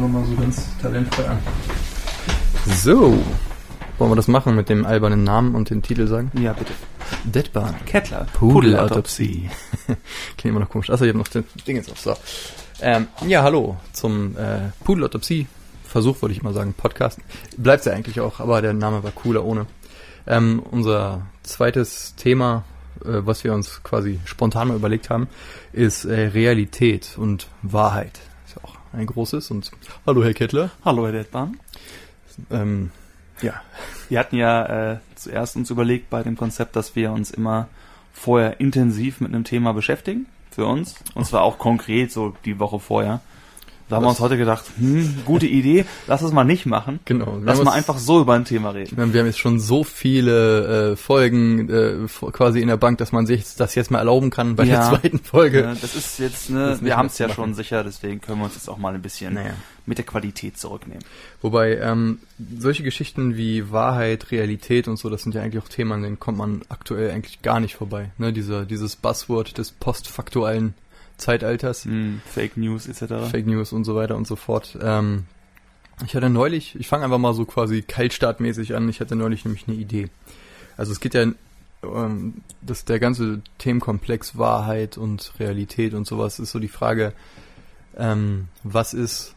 einfach mal so ganz talentfrei an. So, wollen wir das machen mit dem albernen Namen und den Titel sagen? Ja, bitte. Deadbahn. Kettler. Pudelautopsie. Klingt immer noch komisch. Achso, ich habe noch den Ding jetzt auf. So. Ähm, ja, hallo zum äh, Pudelautopsie. Versuch, würde ich mal sagen, Podcast. Bleibt ja eigentlich auch, aber der Name war cooler ohne. Ähm, unser zweites Thema, äh, was wir uns quasi spontan mal überlegt haben, ist äh, Realität und Wahrheit. Ein großes. Und hallo, Herr Kettler. Hallo, Herr Deadbahn. Ähm, ja, Wir hatten ja äh, zuerst uns überlegt bei dem Konzept, dass wir uns immer vorher intensiv mit einem Thema beschäftigen. Für uns. Und zwar auch konkret, so die Woche vorher. Da haben wir uns heute gedacht, hm, gute Idee, lass es mal nicht machen. genau. Wir Lass mal einfach so über ein Thema Ich reden. meine, wir haben jetzt schon so viele äh, Folgen äh, quasi in der Bank, dass man sich das jetzt mal erlauben kann bei Ja. der zweiten Folge. Ja, das ist jetzt, ne, nicht wir haben es ja schon sicher, deswegen können wir uns jetzt auch mal ein bisschen Naja. mit der Qualität zurücknehmen. Wobei ähm, solche Geschichten wie Wahrheit, Realität und so, das sind ja eigentlich auch Themen, an denen kommt man aktuell eigentlich gar nicht vorbei. Ne, dieser, dieses Buzzword des postfaktuellen Zeitalters, Hm, Fake News etc. Fake News und so weiter und so fort. Ähm, ich hatte neulich, ich fange einfach mal so quasi kaltstartmäßig an, ich hatte neulich nämlich eine Idee. Also es geht ja, ähm, dass der ganze Themenkomplex Wahrheit und Realität und sowas ist so die Frage, ähm, was ist,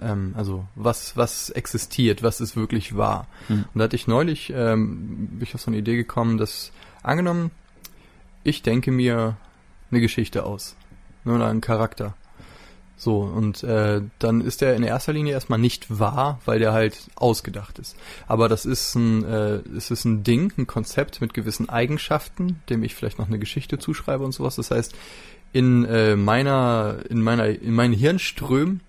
ähm, also was, was existiert, was ist wirklich wahr. Hm. Und da hatte ich neulich, ähm, bin ich auf so eine Idee gekommen, dass angenommen, ich denke mir eine Geschichte aus. Ne, oder einen Charakter. So, und äh, dann ist der in erster Linie erstmal nicht wahr, weil der halt ausgedacht ist. Aber das ist ein, äh, es ist ein Ding, ein Konzept mit gewissen Eigenschaften, dem ich vielleicht noch eine Geschichte zuschreibe und sowas. Das heißt, in äh, meiner, in meiner, in meinen Hirnströmen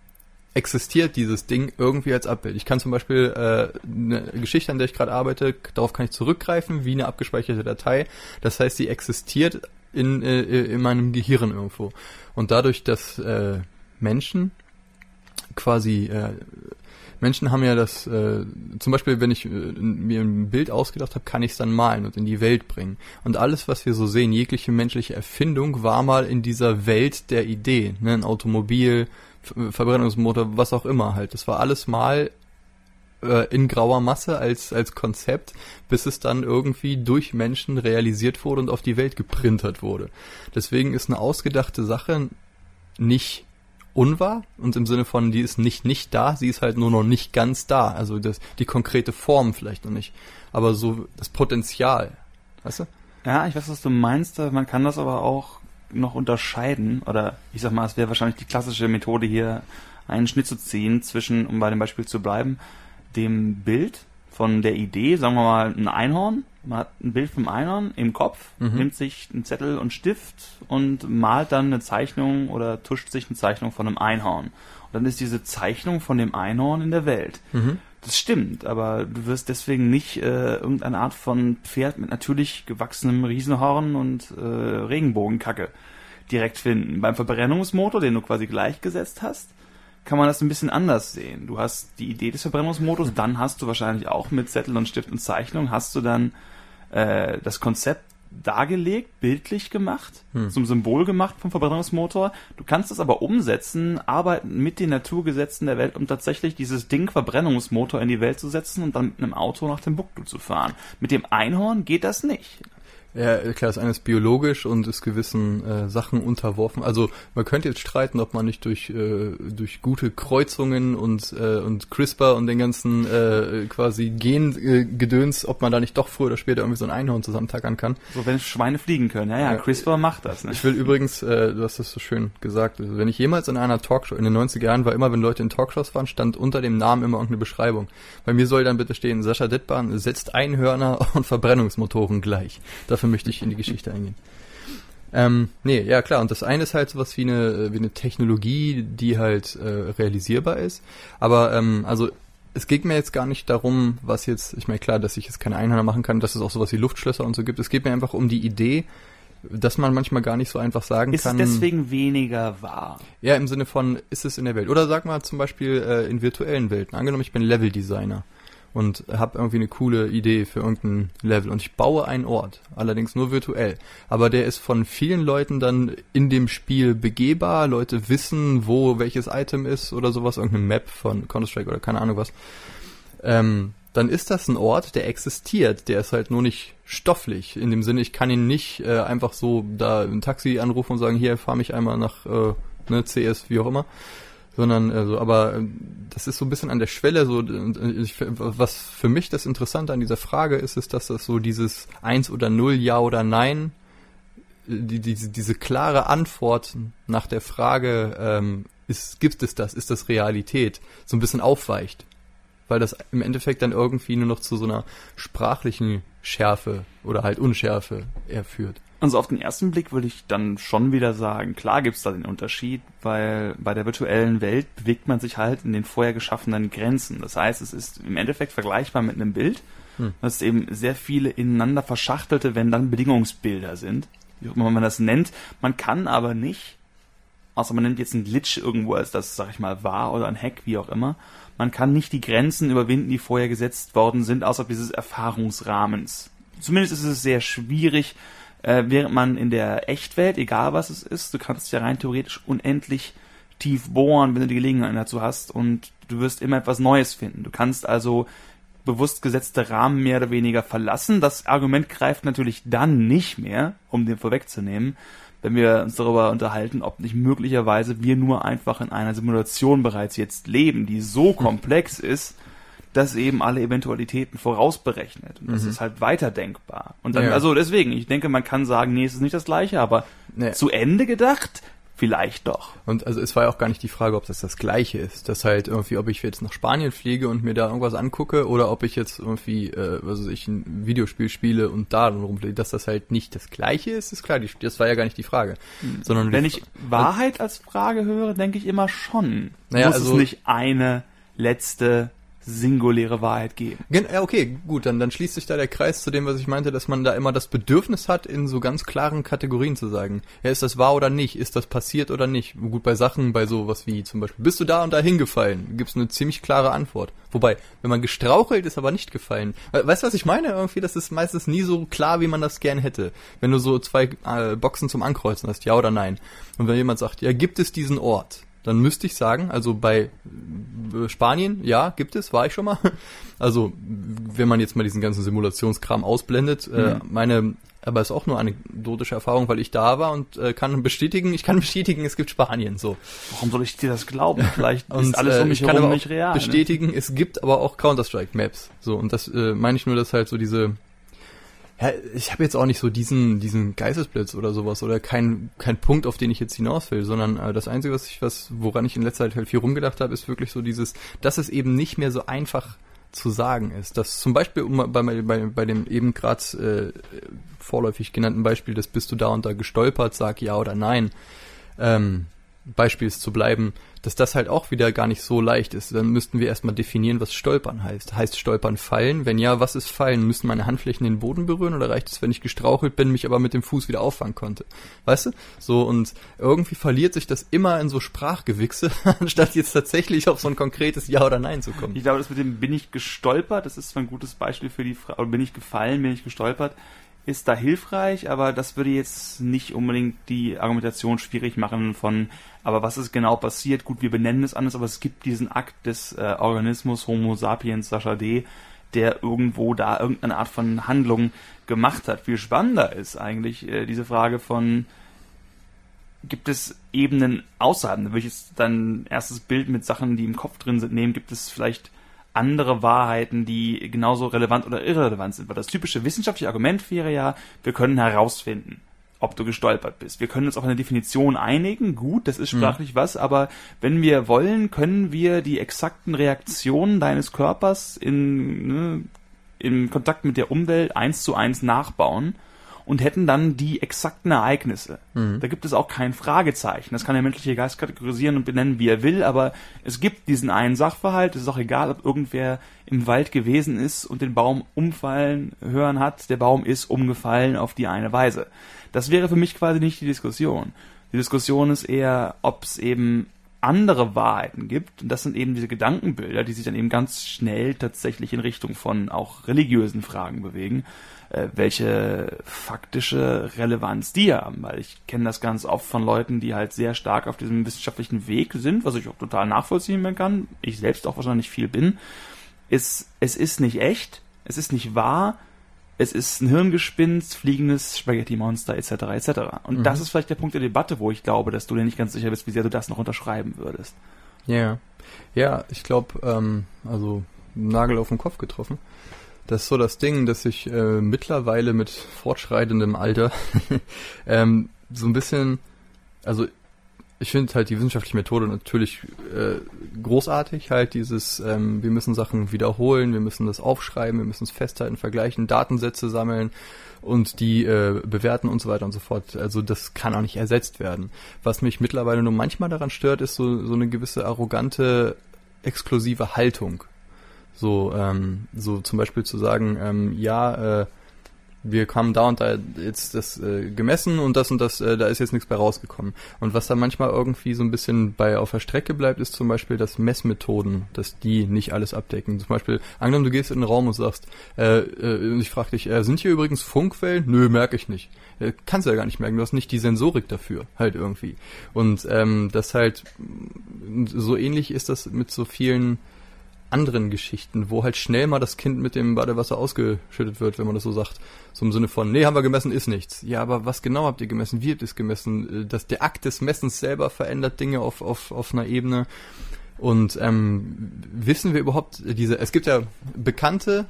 existiert dieses Ding irgendwie als Abbild. Ich kann zum Beispiel äh, eine Geschichte, an der ich gerade arbeite, darauf kann ich zurückgreifen, wie eine abgespeicherte Datei. Das heißt, sie existiert in, äh, in meinem Gehirn irgendwo. Und dadurch, dass äh, Menschen quasi äh, Menschen haben ja das, äh, zum Beispiel, wenn ich äh, mir ein Bild ausgedacht habe, kann ich es dann malen und in die Welt bringen. Und alles, was wir so sehen, jegliche menschliche Erfindung, war mal in dieser Welt der Idee. Ne? Ein Automobil, Verbrennungsmotor, was auch immer halt. Das war alles mal äh, in grauer Masse als, als Konzept, bis es dann irgendwie durch Menschen realisiert wurde und auf die Welt geprintert wurde. Deswegen ist eine ausgedachte Sache nicht unwahr und im Sinne von, die ist nicht nicht da, sie ist halt nur noch nicht ganz da. Also das, die konkrete Form vielleicht noch nicht. Aber so das Potenzial. Weißt du? Ja, ich weiß, was du meinst. Man kann das aber auch noch unterscheiden. Oder ich sag mal, es wäre wahrscheinlich die klassische Methode hier, einen Schnitt zu ziehen zwischen, um bei dem Beispiel zu bleiben, dem Bild von der Idee, sagen wir mal ein Einhorn. Man hat ein Bild vom Einhorn im Kopf, Mhm. nimmt sich einen Zettel und Stift und malt dann eine Zeichnung oder tuscht sich eine Zeichnung von einem Einhorn. Und dann ist diese Zeichnung von dem Einhorn in der Welt. Mhm. Das stimmt, aber du wirst deswegen nicht äh, irgendeine Art von Pferd mit natürlich gewachsenem Riesenhorn und äh, Regenbogenkacke direkt finden. Beim Verbrennungsmotor, den du quasi gleichgesetzt hast, kann man das ein bisschen anders sehen. Du hast die Idee des Verbrennungsmotors, dann hast du wahrscheinlich auch mit Zettel und Stift und Zeichnung, hast du dann äh, das Konzept dargelegt, bildlich gemacht, Hm. zum Symbol gemacht vom Verbrennungsmotor. Du kannst es aber umsetzen, arbeiten mit den Naturgesetzen der Welt, um tatsächlich dieses Ding Verbrennungsmotor in die Welt zu setzen und dann mit einem Auto nach Timbuktu zu fahren. Mit dem Einhorn geht das nicht. Ja, klar, das eine ist biologisch und ist gewissen äh, Sachen unterworfen. Also man könnte jetzt streiten, ob man nicht durch äh, durch gute Kreuzungen und äh, und CRISPR und den ganzen äh, quasi Gen-Gedöns, ob man da nicht doch früher oder später irgendwie so ein Einhorn zusammentackern kann. So, wenn Schweine fliegen können. Ja, ja, Ja. CRISPR macht das. Ne? Ich will übrigens, äh, du hast das so schön gesagt, also wenn ich jemals in einer Talkshow, in den 90er Jahren war immer, wenn Leute in Talkshows waren, stand unter dem Namen immer irgendeine Beschreibung. Bei mir soll dann bitte stehen, Sascha Dittbahn setzt Einhörner und Verbrennungsmotoren gleich. Dafür möchte ich in die Geschichte eingehen. Ähm, nee, ja klar, und das eine ist halt sowas wie eine, wie eine Technologie, die halt äh, realisierbar ist. Aber ähm, also es geht mir jetzt gar nicht darum, was jetzt, ich meine klar, dass ich jetzt keine Einhörner machen kann, dass es auch sowas wie Luftschlösser und so gibt. Es geht mir einfach um die Idee, dass man manchmal gar nicht so einfach sagen Ist kann. deswegen weniger wahr? Ja, im Sinne von, ist es in der Welt? Oder sag mal zum Beispiel äh, in virtuellen Welten. Angenommen, ich bin Level-Designer. Und habe irgendwie eine coole Idee für irgendein Level und ich baue einen Ort, allerdings nur virtuell. Aber der ist von vielen Leuten dann in dem Spiel begehbar. Leute wissen, wo welches Item ist oder sowas, irgendeine Map von Counter-Strike oder keine Ahnung was. Ähm, dann ist das ein Ort, der existiert, der ist halt nur nicht stofflich. In dem Sinne, ich kann ihn nicht äh, einfach so da ein Taxi anrufen und sagen, hier fahr mich einmal nach äh, ne, CS, wie auch immer, sondern also, aber äh, das ist so ein bisschen an der Schwelle so äh, ich, was für mich das Interessante an dieser Frage ist, ist, dass das so dieses eins oder null, ja oder nein, die, diese, diese klare Antwort nach der Frage, ähm, ist, gibt es das, ist das Realität, so ein bisschen aufweicht. Weil das im Endeffekt dann irgendwie nur noch zu so einer sprachlichen Schärfe oder halt Unschärfe eher führt. Also auf den ersten Blick würde ich dann schon wieder sagen, klar gibt es da den Unterschied, weil bei der virtuellen Welt bewegt man sich halt in den vorher geschaffenen Grenzen. Das heißt, es ist im Endeffekt vergleichbar mit einem Bild, hm. dass eben sehr viele ineinander verschachtelte, wenn dann Bedingungsbilder sind, wie auch immer man das nennt. Man kann aber nicht, außer man nimmt jetzt einen Glitch irgendwo als das, sag ich mal, war oder ein Hack, wie auch immer, man kann nicht die Grenzen überwinden, die vorher gesetzt worden sind, außerhalb dieses Erfahrungsrahmens. Zumindest ist es sehr schwierig, äh, während man in der Echtwelt, egal was es ist, du kannst ja rein theoretisch unendlich tief bohren, wenn du die Gelegenheit dazu hast und du wirst immer etwas Neues finden. Du kannst also bewusst gesetzte Rahmen mehr oder weniger verlassen. Das Argument greift natürlich dann nicht mehr, um den vorwegzunehmen, wenn wir uns darüber unterhalten, ob nicht möglicherweise wir nur einfach in einer Simulation bereits jetzt leben, die so komplex ist, das eben alle Eventualitäten vorausberechnet. Und das mhm. ist halt weiterdenkbar. Und dann, ja. also deswegen, ich denke, man kann sagen, nee, es ist nicht das gleiche, aber nee. zu Ende gedacht, vielleicht doch. Und also es war ja auch gar nicht die Frage, ob das das gleiche ist. Das halt irgendwie, ob ich jetzt nach Spanien fliege und mir da irgendwas angucke oder ob ich jetzt irgendwie, äh, was weiß ich, ein Videospiel spiele und da dann rumfliege, dass das halt nicht das gleiche ist, ist klar, die, das war ja gar nicht die Frage. Mhm. Sondern Wenn ich Wahrheit als Frage höre, denke ich immer schon. Naja, Muss also, es nicht eine letzte singuläre Wahrheit geben. Ja, okay, gut, dann, dann schließt sich da der Kreis zu dem, was ich meinte, dass man da immer das Bedürfnis hat, in so ganz klaren Kategorien zu sagen. Ja, ist das wahr oder nicht? Ist das passiert oder nicht? Gut, bei Sachen, bei sowas wie zum Beispiel, bist du da und da hingefallen? Gibt's eine ziemlich klare Antwort. Wobei, wenn man gestrauchelt ist, aber nicht gefallen. Weißt du, was ich meine? Irgendwie, das ist meistens nie so klar, wie man das gern hätte. Wenn du so zwei äh, Boxen zum Ankreuzen hast, ja oder nein. Und wenn jemand sagt, ja, gibt es diesen Ort? Dann müsste ich sagen, also bei äh, Spanien, ja, gibt es, war ich schon mal. Also, wenn man jetzt mal diesen ganzen Simulationskram ausblendet, äh, mhm. äh, meine, aber ist auch nur anekdotische Erfahrung, weil ich da war und äh, kann bestätigen, ich kann bestätigen, es gibt Spanien so. Warum soll ich dir das glauben? Vielleicht und, ist alles um äh, mich herum nicht real. Ne? Bestätigen, ne? es gibt aber auch Counter-Strike Maps. So, und das äh, meine ich nur, dass halt so diese ja, ich habe jetzt auch nicht so diesen diesen Geistesblitz oder sowas oder kein kein Punkt, auf den ich jetzt hinaus will, sondern äh, das einzige, was ich was woran ich in letzter Zeit halt viel rumgedacht habe, ist wirklich so dieses, dass es eben nicht mehr so einfach zu sagen ist. Dass zum Beispiel um, bei, bei, bei dem eben gerade äh, vorläufig genannten Beispiel, das bist du da und da gestolpert, sag ja oder nein. Ähm, Beispiels zu bleiben, dass das halt auch wieder gar nicht so leicht ist. Dann müssten wir erstmal definieren, was Stolpern heißt. Heißt Stolpern fallen? Wenn ja, was ist fallen? Müssen meine Handflächen den Boden berühren oder reicht es, wenn ich gestrauchelt bin, mich aber mit dem Fuß wieder auffangen konnte? Weißt du? So, und irgendwie verliert sich das immer in so Sprachgewichse, anstatt jetzt tatsächlich auf so ein konkretes Ja oder Nein zu kommen. Ich glaube, das mit dem bin ich gestolpert, das ist zwar ein gutes Beispiel für die Frage, bin ich gefallen, bin ich gestolpert, ist da hilfreich, aber das würde jetzt nicht unbedingt die Argumentation schwierig machen von, aber was ist genau passiert? Gut, wir benennen es anders, aber es gibt diesen Akt des äh, Organismus Homo sapiens Sascha D., der irgendwo da irgendeine Art von Handlung gemacht hat. Viel spannender ist eigentlich äh, diese Frage von, gibt es Ebenen außerhalb? Da würde ich jetzt dann erstes Bild mit Sachen, die im Kopf drin sind, nehmen. Gibt es vielleicht andere Wahrheiten, die genauso relevant oder irrelevant sind. Weil das typische wissenschaftliche Argument wäre ja, wir können herausfinden, ob du gestolpert bist. Wir können uns auf eine Definition einigen, gut, das ist mhm. sprachlich mhm. was, aber wenn wir wollen, können wir die exakten Reaktionen deines Körpers in, ne, im Kontakt mit der Umwelt eins zu eins nachbauen und hätten dann die exakten Ereignisse. Mhm. Da gibt es auch kein Fragezeichen. Das kann der menschliche Geist kategorisieren und benennen, wie er will, aber es gibt diesen einen Sachverhalt. Es ist auch egal, ob irgendwer im Wald gewesen ist und den Baum umfallen hören hat. Der Baum ist umgefallen auf die eine Weise. Das wäre für mich quasi nicht die Diskussion. Die Diskussion ist eher, ob es eben andere Wahrheiten gibt. Und das sind eben diese Gedankenbilder, die sich dann eben ganz schnell tatsächlich in Richtung von auch religiösen Fragen bewegen, äh, welche faktische Relevanz die haben. Weil ich kenne das ganz oft von Leuten, die halt sehr stark auf diesem wissenschaftlichen Weg sind, was ich auch total nachvollziehen kann. Ich selbst auch wahrscheinlich viel bin. Ist, es ist nicht echt, es ist nicht wahr, es ist ein Hirngespinst, fliegendes Spaghetti-Monster etc. etc. Und mhm. das ist vielleicht der Punkt der Debatte, wo ich glaube, dass du dir nicht ganz sicher bist, wie sehr du das noch unterschreiben würdest. Ja, yeah. ja, ich glaube, ähm, also Nagel auf den Kopf getroffen. Das ist so das Ding, dass ich äh, mittlerweile mit fortschreitendem Alter ähm, so ein bisschen, also ich finde halt die wissenschaftliche Methode natürlich äh, großartig, halt dieses, ähm, wir müssen Sachen wiederholen, wir müssen das aufschreiben, wir müssen es festhalten, vergleichen, Datensätze sammeln und die äh, bewerten und so weiter und so fort. Also das kann auch nicht ersetzt werden. Was mich mittlerweile nur manchmal daran stört, ist so, so eine gewisse arrogante, exklusive Haltung. So, ähm, so zum Beispiel zu sagen, ähm, ja, äh, wir haben da und da jetzt das äh, gemessen und das und das, äh, da ist jetzt nichts bei rausgekommen. Und was da manchmal irgendwie so ein bisschen bei auf der Strecke bleibt, ist zum Beispiel, dass Messmethoden, dass die nicht alles abdecken. Zum Beispiel, angenommen, du gehst in den Raum und sagst, äh, äh, ich frage dich, äh, sind hier übrigens Funkwellen? Nö, merke ich nicht. Äh, kannst du ja gar nicht merken, du hast nicht die Sensorik dafür, halt irgendwie. Und ähm, das halt, so ähnlich ist das mit so vielen anderen Geschichten, wo halt schnell mal das Kind mit dem Badewasser ausgeschüttet wird, wenn man das so sagt. So im Sinne von, nee, haben wir gemessen, ist nichts. Ja, aber was genau habt ihr gemessen? Wie habt ihr es gemessen? Äh, dass der Akt des Messens selber verändert Dinge auf, auf, auf einer Ebene. Und ähm, wissen wir überhaupt diese, es gibt ja bekannte,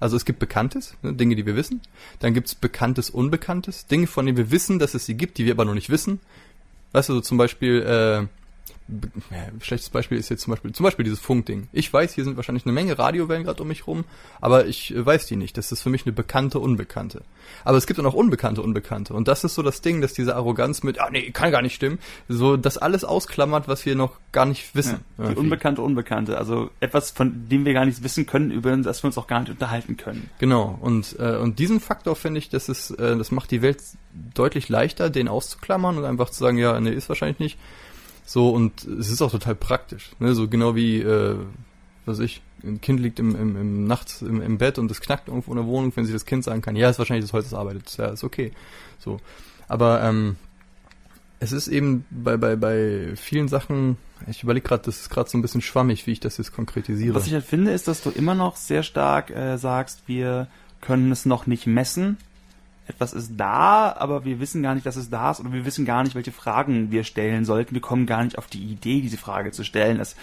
also es gibt Bekanntes, ne, Dinge, die wir wissen. Dann gibt es Bekanntes, Unbekanntes, Dinge, von denen wir wissen, dass es sie gibt, die wir aber noch nicht wissen. Weißt du, so zum Beispiel, äh, schlechtes Beispiel ist jetzt zum Beispiel, zum Beispiel dieses Funkding. Ich weiß, hier sind wahrscheinlich eine Menge Radiowellen gerade um mich rum, aber ich äh, weiß die nicht. Das ist für mich eine bekannte Unbekannte. Aber es gibt dann auch unbekannte Unbekannte. Und das ist so das Ding, dass diese Arroganz mit, ah nee, kann gar nicht stimmen, so das alles ausklammert, was wir noch gar nicht wissen. Ja, die unbekannte Unbekannte. Also etwas, von dem wir gar nichts wissen können, über das wir uns auch gar nicht unterhalten können. Genau. Und, äh, und diesen Faktor finde ich, das ist, äh, das macht die Welt deutlich leichter, den auszuklammern und einfach zu sagen, ja, nee, ist wahrscheinlich nicht. So, und es ist auch total praktisch. Ne? So genau wie, äh, was ich, ein Kind liegt im, im, im nachts im, im Bett und es knackt irgendwo in der Wohnung, wenn sich das Kind sagen kann, ja, ist wahrscheinlich das Holz, das arbeitet. Ja, ist okay. So. Aber ähm, es ist eben bei, bei, bei vielen Sachen, ich überlege gerade, das ist gerade so ein bisschen schwammig, wie ich das jetzt konkretisiere. Was ich halt finde, ist, dass du immer noch sehr stark äh, sagst, wir können es noch nicht messen, etwas ist da, aber wir wissen gar nicht, dass es da ist oder wir wissen gar nicht, welche Fragen wir stellen sollten. Wir kommen gar nicht auf die Idee, diese Frage zu stellen. Das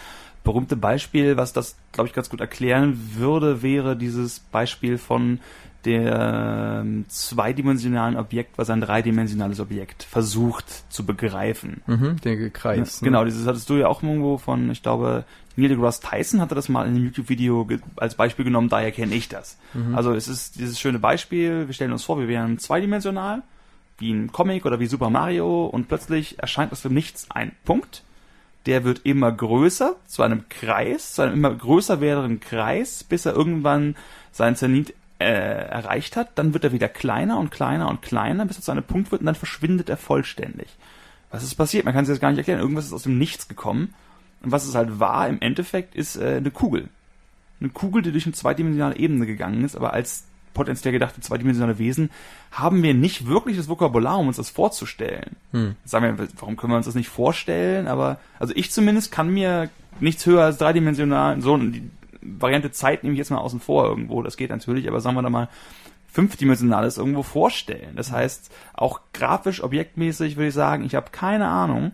berühmte Beispiel, was das, glaube ich, ganz gut erklären würde, wäre dieses Beispiel von der ähm, zweidimensionalen Objekt, was ein dreidimensionales Objekt versucht zu begreifen. Mhm, der Kreis. Ne? Genau, dieses hattest du ja auch irgendwo von, ich glaube, Neil deGrasse Tyson hatte das mal in einem YouTube-Video als Beispiel genommen, daher kenne ich das. Mhm. Also es ist dieses schöne Beispiel, wir stellen uns vor, wir wären zweidimensional, wie ein Comic oder wie Super Mario und plötzlich erscheint aus dem Nichts ein Punkt, der wird immer größer, zu einem Kreis, zu einem immer größer werdenden Kreis, bis er irgendwann seinen Zenit äh, erreicht hat, dann wird er wieder kleiner und kleiner und kleiner, bis er zu einem Punkt wird und dann verschwindet er vollständig. Was ist passiert? Man kann es jetzt gar nicht erklären. Irgendwas ist aus dem Nichts gekommen und was es halt war im Endeffekt, ist äh, eine Kugel. Eine Kugel, die durch eine zweidimensionale Ebene gegangen ist, aber als potenziell gedachte zweidimensionale Wesen haben wir nicht wirklich das Vokabular, um uns das vorzustellen. Hm. Sagen wir, warum können wir uns das nicht vorstellen? Aber, also ich zumindest kann mir nichts höher als dreidimensional, so die Variante Zeit nehme ich jetzt mal außen vor irgendwo, das geht natürlich, aber sagen wir da mal fünfdimensionales irgendwo vorstellen. Das heißt, auch grafisch, objektmäßig würde ich sagen, ich habe keine Ahnung,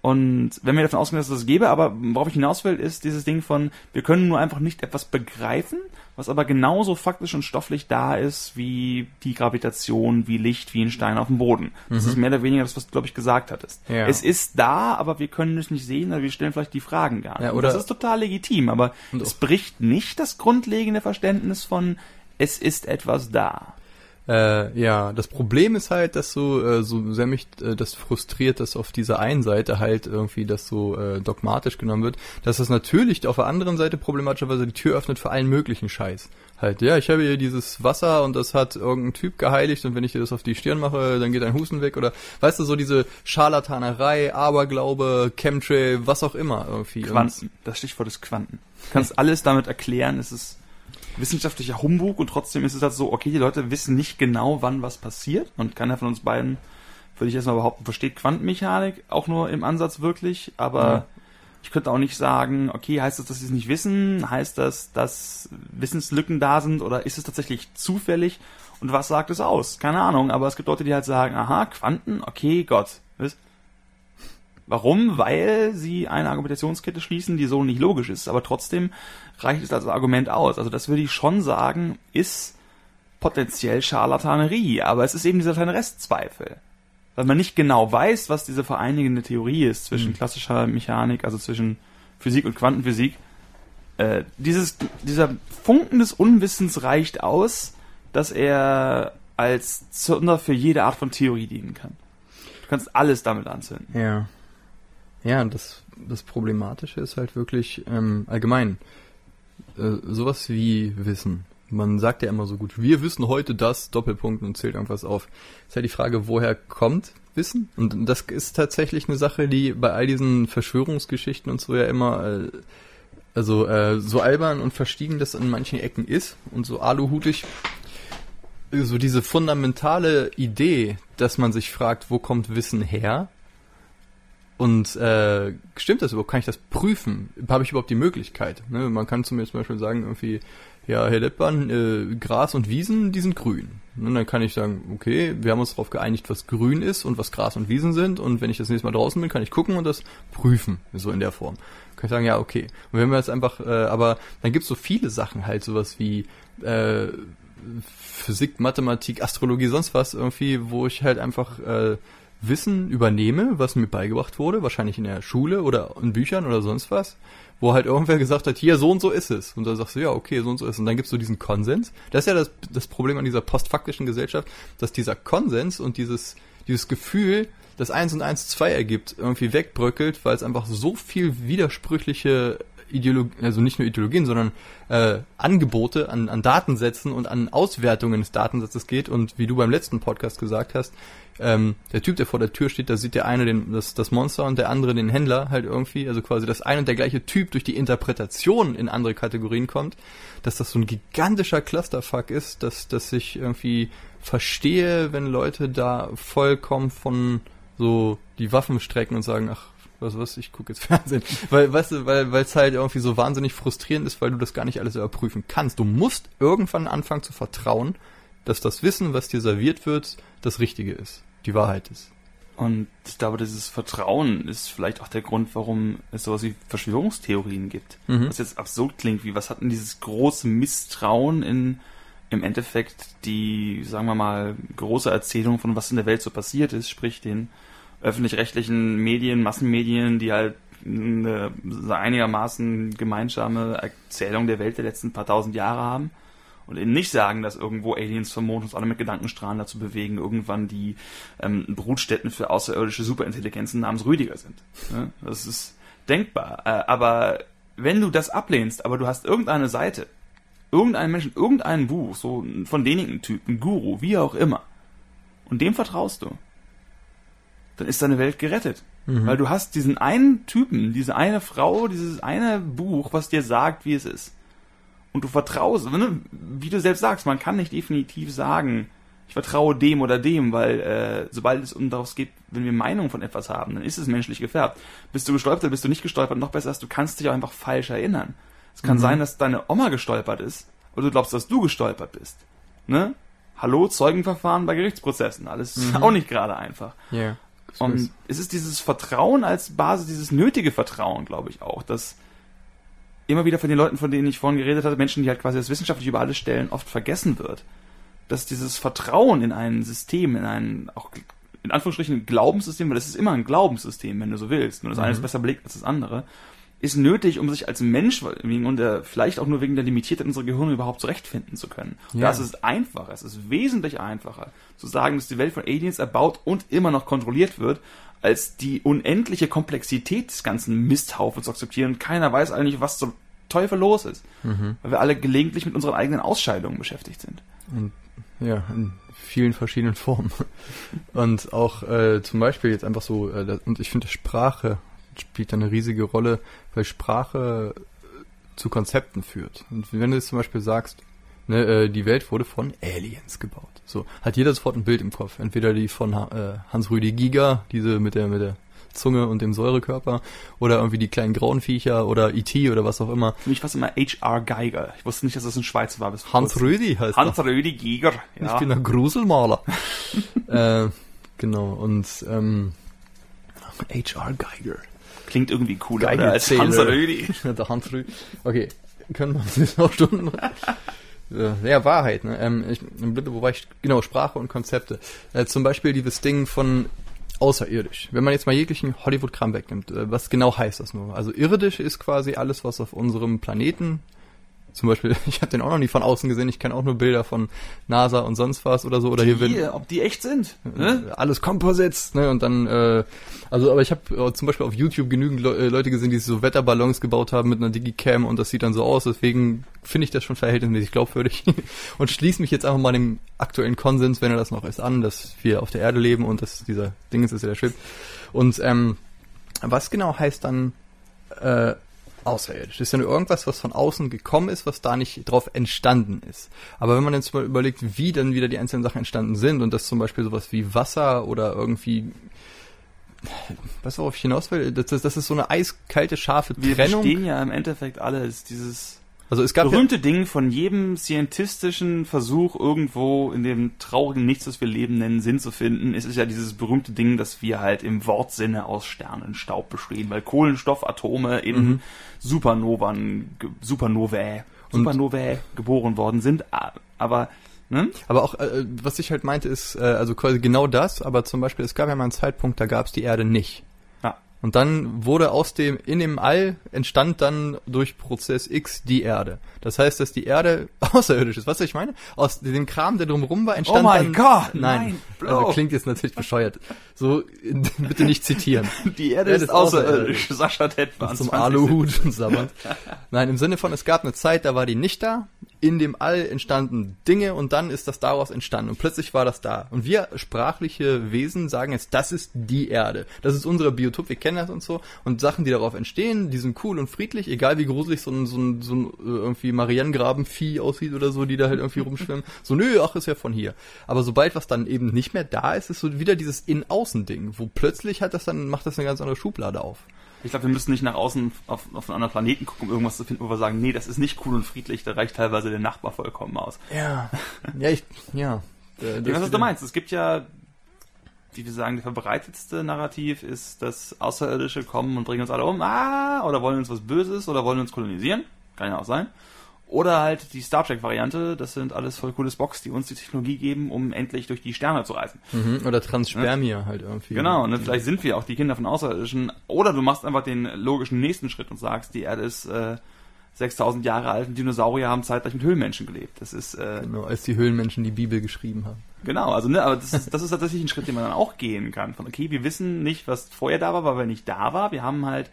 und wenn wir davon ausgehen, dass es das gäbe, aber worauf ich hinaus will, ist dieses Ding von, wir können nur einfach nicht etwas begreifen, was aber genauso faktisch und stofflich da ist, wie die Gravitation, wie Licht, wie ein Stein auf dem Boden. Das mhm. ist mehr oder weniger das, was du, glaube ich, gesagt hattest. Ja. Es ist da, aber wir können es nicht sehen, oder wir stellen vielleicht die Fragen gar nicht. Ja, oder das ist total legitim, aber es bricht nicht das grundlegende Verständnis von, es ist etwas da. Äh, ja, das Problem ist halt, dass so, äh, so sehr mich äh, das frustriert, dass auf dieser einen Seite halt irgendwie das so äh, dogmatisch genommen wird, dass das natürlich auf der anderen Seite problematischerweise die Tür öffnet für allen möglichen Scheiß. Halt, ja, ich habe hier dieses Wasser und das hat irgendein Typ geheiligt und wenn ich dir das auf die Stirn mache, dann geht ein Husten weg oder weißt du, so diese Scharlatanerei, Aberglaube, Chemtrail, was auch immer irgendwie. Quanten, das Stichwort ist Quanten. Du kannst alles damit erklären, es ist wissenschaftlicher Humbug und trotzdem ist es halt so, okay, die Leute wissen nicht genau, wann was passiert und keiner von uns beiden, würde ich erstmal behaupten, versteht Quantenmechanik auch nur im Ansatz wirklich, aber ja. ich könnte auch nicht sagen, okay, heißt das, dass sie es nicht wissen? Heißt das, dass Wissenslücken da sind oder ist es tatsächlich zufällig? Und was sagt es aus? Keine Ahnung, aber es gibt Leute, die halt sagen, aha, Quanten, okay, Gott. Warum? Weil sie eine Argumentationskette schließen, die so nicht logisch ist. Aber trotzdem reicht es als Argument aus. Also das würde ich schon sagen, ist potenziell Scharlatanerie. Aber es ist eben dieser kleine Restzweifel. Weil man nicht genau weiß, was diese vereinigende Theorie ist zwischen mhm. klassischer Mechanik, also zwischen Physik und Quantenphysik. Äh, dieses, dieser Funken des Unwissens reicht aus, dass er als Zünder für jede Art von Theorie dienen kann. Du kannst alles damit anzünden. Ja. Ja, das, das Problematische ist halt wirklich ähm, allgemein äh, sowas wie Wissen. Man sagt ja immer so gut, wir wissen heute das, Doppelpunkt und zählt irgendwas auf. Ist halt die Frage, woher kommt Wissen? Und das ist tatsächlich eine Sache, die bei all diesen Verschwörungsgeschichten und so ja immer äh, also äh, so albern und verstiegen das in manchen Ecken ist und so aluhutig so diese fundamentale Idee, dass man sich fragt, wo kommt Wissen her? Und äh, stimmt das überhaupt? Kann ich das prüfen? Habe ich überhaupt die Möglichkeit? Ne? Man kann zu mir zum Beispiel sagen, irgendwie, ja, Herr Leppmann, äh, Gras und Wiesen, die sind grün. Und dann kann ich sagen, okay, wir haben uns darauf geeinigt, was grün ist und was Gras und Wiesen sind. Und wenn ich das nächste Mal draußen bin, kann ich gucken und das prüfen, so in der Form. Kann ich sagen, ja, okay. Und wenn wir jetzt einfach, äh, aber dann gibt's so viele Sachen halt, sowas wie äh, Physik, Mathematik, Astrologie, sonst was irgendwie, wo ich halt einfach äh, Wissen übernehme, was mir beigebracht wurde, wahrscheinlich in der Schule oder in Büchern oder sonst was, wo halt irgendwer gesagt hat, hier, so und so ist es. Und dann sagst du, ja, okay, so und so ist es. Und dann gibst du diesen Konsens. Das ist ja das, das Problem an dieser postfaktischen Gesellschaft, dass dieser Konsens und dieses, dieses Gefühl, das eins und eins zwei ergibt, irgendwie wegbröckelt, weil es einfach so viel widersprüchliche Ideologien, also nicht nur Ideologien, sondern äh, Angebote an, an Datensätzen und an Auswertungen des Datensatzes geht. Und wie du beim letzten Podcast gesagt hast, ähm, der Typ, der vor der Tür steht, da sieht der eine den, das, das Monster und der andere den Händler halt irgendwie, also quasi das ein und der gleiche Typ durch die Interpretation in andere Kategorien kommt, dass das so ein gigantischer Clusterfuck ist, dass, dass ich irgendwie verstehe, wenn Leute da vollkommen von so die Waffen strecken und sagen, ach, was was, ich gucke jetzt Fernsehen. Weil, weißt du, weil es halt irgendwie so wahnsinnig frustrierend ist, weil du das gar nicht alles überprüfen kannst. Du musst irgendwann anfangen zu vertrauen, dass das Wissen, was dir serviert wird, das Richtige ist die Wahrheit ist. Und ich glaube, dieses Vertrauen ist vielleicht auch der Grund, warum es sowas wie Verschwörungstheorien gibt. Mhm. Was jetzt absurd klingt, wie was hat denn dieses große Misstrauen in im Endeffekt die, sagen wir mal, große Erzählung von was in der Welt so passiert ist, sprich den öffentlich-rechtlichen Medien, Massenmedien, die halt eine einigermaßen gemeinsame Erzählung der Welt der letzten paar tausend Jahre haben und eben nicht sagen, dass irgendwo Aliens vom Mond uns alle mit Gedankenstrahlen dazu bewegen, irgendwann die ähm, Brutstätten für außerirdische Superintelligenzen namens Rüdiger sind. Ne? Das ist denkbar. Äh, aber wenn du das ablehnst, aber du hast irgendeine Seite, irgendeinen Menschen, irgendein Buch, so von denigen Typen, Guru, wie auch immer, und dem vertraust du, dann ist deine Welt gerettet. Mhm. Weil du hast diesen einen Typen, diese eine Frau, dieses eine Buch, was dir sagt, wie es ist und du vertraust, ne? wie du selbst sagst, man kann nicht definitiv sagen, ich vertraue dem oder dem, weil äh, sobald es um daraus geht, wenn wir Meinung von etwas haben, dann ist es menschlich gefärbt. Bist du gestolpert, bist du nicht gestolpert, noch besser ist, du kannst dich auch einfach falsch erinnern. Es kann mhm. sein, dass deine Oma gestolpert ist oder du glaubst, dass du gestolpert bist. Ne? Hallo, Zeugenverfahren bei Gerichtsprozessen, alles mhm. auch nicht gerade einfach. Yeah. Und es ist dieses Vertrauen als Basis, dieses nötige Vertrauen, glaube ich auch, dass immer wieder von den Leuten, von denen ich vorhin geredet hatte, Menschen, die halt quasi das wissenschaftlich über alles stellen, oft vergessen wird. Dass dieses Vertrauen in ein System, in ein, auch in Anführungsstrichen ein Glaubenssystem, weil das ist immer ein Glaubenssystem, wenn du so willst. Nur das mhm. eine ist besser belegt als das andere. Ist nötig, um sich als Mensch wegen und der, vielleicht auch nur wegen der Limitiertheit unserer Gehirne überhaupt zurechtfinden zu können. Und Ja. das ist einfacher, es ist wesentlich einfacher, zu sagen, dass die Welt von Aliens erbaut und immer noch kontrolliert wird, als die unendliche Komplexität des ganzen Misthaufens zu akzeptieren und keiner weiß eigentlich, was zum Teufel los ist. Weil wir alle gelegentlich mit unseren eigenen Ausscheidungen beschäftigt sind. Und ja, in vielen verschiedenen Formen. Und auch äh, zum Beispiel jetzt einfach so, äh, und ich finde Sprache spielt eine riesige Rolle, weil Sprache äh, zu Konzepten führt. Und wenn du jetzt zum Beispiel sagst, ne, äh, die Welt wurde von Aliens gebaut. So, hat jeder sofort ein Bild im Kopf. Entweder die von äh, Hans-Rüdi Giger, diese mit der, mit der Zunge und dem Säurekörper, oder irgendwie die kleinen grauen Viecher oder E.T. oder was auch immer. Für mich war es immer H.R. Geiger. Ich wusste nicht, dass das ein Schweizer war. Hans. Rüdi heißt Hans das. Rödi Giger. Ja. Ich bin ein Gruselmaler. äh, genau, und ähm, H.R. Geiger. Klingt irgendwie cooler Geiger oder als Zähler. Hans Rödi. Der Hans Rüdi. Okay, können wir uns noch Stunden... Äh, Ja, Wahrheit, ne? Ähm, ich, wo war ich? Genau, Sprache und Konzepte. Äh, zum Beispiel dieses Ding von außerirdisch. Wenn man jetzt mal jeglichen Hollywood-Kram wegnimmt, äh, was genau heißt das nur? Also irdisch ist quasi alles, was auf unserem Planeten zum Beispiel, ich habe den auch noch nie von außen gesehen, ich kenne auch nur Bilder von NASA und sonst was oder so. Oder hier, wenn, Die, ob die echt sind. Ne? alles Composites, ne? Und dann, äh, also aber ich habe äh, zum Beispiel auf YouTube genügend Le äh, Leute gesehen, die so Wetterballons gebaut haben mit einer Digicam und das sieht dann so aus. Deswegen finde ich das schon verhältnismäßig glaubwürdig und schließe mich jetzt einfach mal dem aktuellen Konsens, wenn er das noch ist, an, dass wir auf der Erde leben und dass dieser Ding ist, dass er da schwebt. Und ähm, was genau heißt dann äh, außerirdisch? Das ist ja nur irgendwas, was von außen gekommen ist, was da nicht drauf entstanden ist. Aber wenn man jetzt mal überlegt, wie dann wieder die einzelnen Sachen entstanden sind und das zum Beispiel sowas wie Wasser oder irgendwie du, worauf ich hinaus will? Das, das, das ist so eine eiskalte, scharfe Wir Trennung. bestehen ja im Endeffekt alle als dieses Also es gab ja, berühmte Ding von jedem scientistischen Versuch irgendwo in dem traurigen Nichts, das wir leben nennen, Sinn zu finden. Es ist ja dieses berühmte Ding, dass wir halt im Wortsinne aus Sternenstaub bestehen, weil Kohlenstoffatome in Mhm. Supernovan, Supernovae, Supernovae geboren worden sind. Aber, ne? aber auch, äh, was ich halt meinte, ist, äh, also quasi genau das, aber zum Beispiel, es gab ja mal einen Zeitpunkt, da gab es die Erde nicht. Und dann wurde aus dem, in dem All entstand dann durch Prozess X die Erde. Das heißt, dass die Erde außerirdisch ist. Was ich meine? Aus dem Kram, der drumrum war, entstand Oh mein. Gott, Nein, nein, also klingt jetzt natürlich bescheuert. So, bitte nicht zitieren. Die Erde Erde ist ist außerirdisch. Sascha Tettmann. zum 20. Aluhut und sabbernd. Nein, im Sinne von, es gab eine Zeit, da war die nicht da. In dem All entstanden Dinge und dann ist das daraus entstanden. Und plötzlich war das da. Und wir sprachliche Wesen sagen jetzt, das ist die Erde. Das ist unser Biotop, wir kennen das und so. Und Sachen, die darauf entstehen, die sind cool und friedlich, egal wie gruselig so ein, so ein, so ein äh, irgendwie Marianengrabenvieh aussieht oder so, die da halt irgendwie rumschwimmen. So, nö, ach, ist ja von hier. Aber sobald was dann eben nicht mehr da ist, ist so wieder dieses In-Außen-Ding, wo plötzlich hat das dann, macht das eine ganz andere Schublade auf. Ich glaube, wir müssen nicht nach außen auf, auf einen anderen Planeten gucken, um irgendwas zu finden, wo wir sagen, nee, das ist nicht cool und friedlich, da reicht teilweise der Nachbar vollkommen aus. Ja. Ja, ich, ja. Äh, weiß, was du meinst. Es gibt ja, wie wir sagen, der verbreitetste Narrativ ist, dass Außerirdische kommen und bringen uns alle um, ah, oder wollen uns was Böses oder wollen uns kolonisieren. Kann ja auch sein. Oder halt die Star Trek-Variante, das sind alles voll cooles Box, die uns die Technologie geben, um endlich durch die Sterne zu reisen. Mhm. Oder Transspermia halt irgendwie. Genau, ne? vielleicht sind wir auch die Kinder von Außerirdischen. Oder du machst einfach den logischen nächsten Schritt und sagst, die Erde ist äh, 6000 Jahre alt und Dinosaurier haben zeitgleich mit Höhlenmenschen gelebt. Das ist äh, Genau, als die Höhlenmenschen die Bibel geschrieben haben. genau, also ne, aber das ist, das ist tatsächlich ein Schritt, den man dann auch gehen kann. Von okay, wir wissen nicht, was vorher da war, weil wir nicht da war. Wir haben halt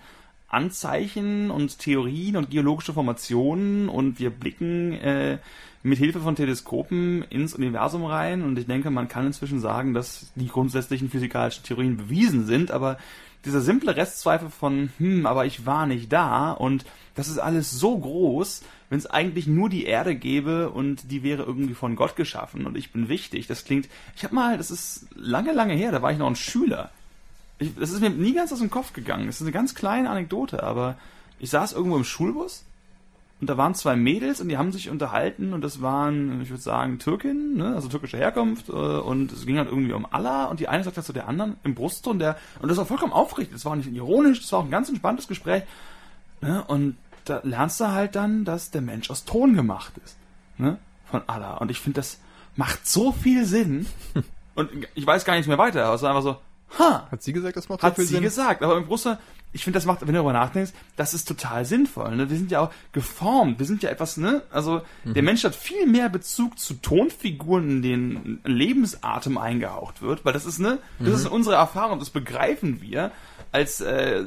Anzeichen und Theorien und geologische Formationen und wir blicken äh, mit Hilfe von Teleskopen ins Universum rein und ich denke, man kann inzwischen sagen, dass die grundsätzlichen physikalischen Theorien bewiesen sind, aber dieser simple Restzweifel von, hm, aber ich war nicht da und das ist alles so groß, wenn es eigentlich nur die Erde gäbe und die wäre irgendwie von Gott geschaffen und ich bin wichtig. Das klingt, ich habe mal, das ist lange, lange her, da war ich noch ein Schüler. Ich, das ist mir nie ganz aus dem Kopf gegangen. Das ist eine ganz kleine Anekdote, aber ich saß irgendwo im Schulbus und da waren zwei Mädels und die haben sich unterhalten und das waren, ich würde sagen, Türkin, ne, also türkische Herkunft äh, und es ging halt irgendwie um Allah und die eine sagt halt zu der anderen im Brustton, der und das war vollkommen aufrichtig, das war nicht ironisch, das war auch ein ganz entspanntes Gespräch ne, und da lernst du halt dann, dass der Mensch aus Ton gemacht ist, ne, von Allah und ich finde, das macht so viel Sinn und ich weiß gar nicht mehr weiter, also einfach so, ha, Hat sie gesagt, das macht hat so viel sie Sinn? gesagt, aber im Brüssel, ich finde, das macht, wenn du darüber nachdenkst, das ist total sinnvoll. Ne? Wir sind ja auch geformt, wir sind ja etwas, ne? Also mhm. der Mensch hat viel mehr Bezug zu Tonfiguren, in denen Lebensatem eingehaucht wird, weil das ist, ne, das mhm. ist unsere Erfahrung, das begreifen wir als äh,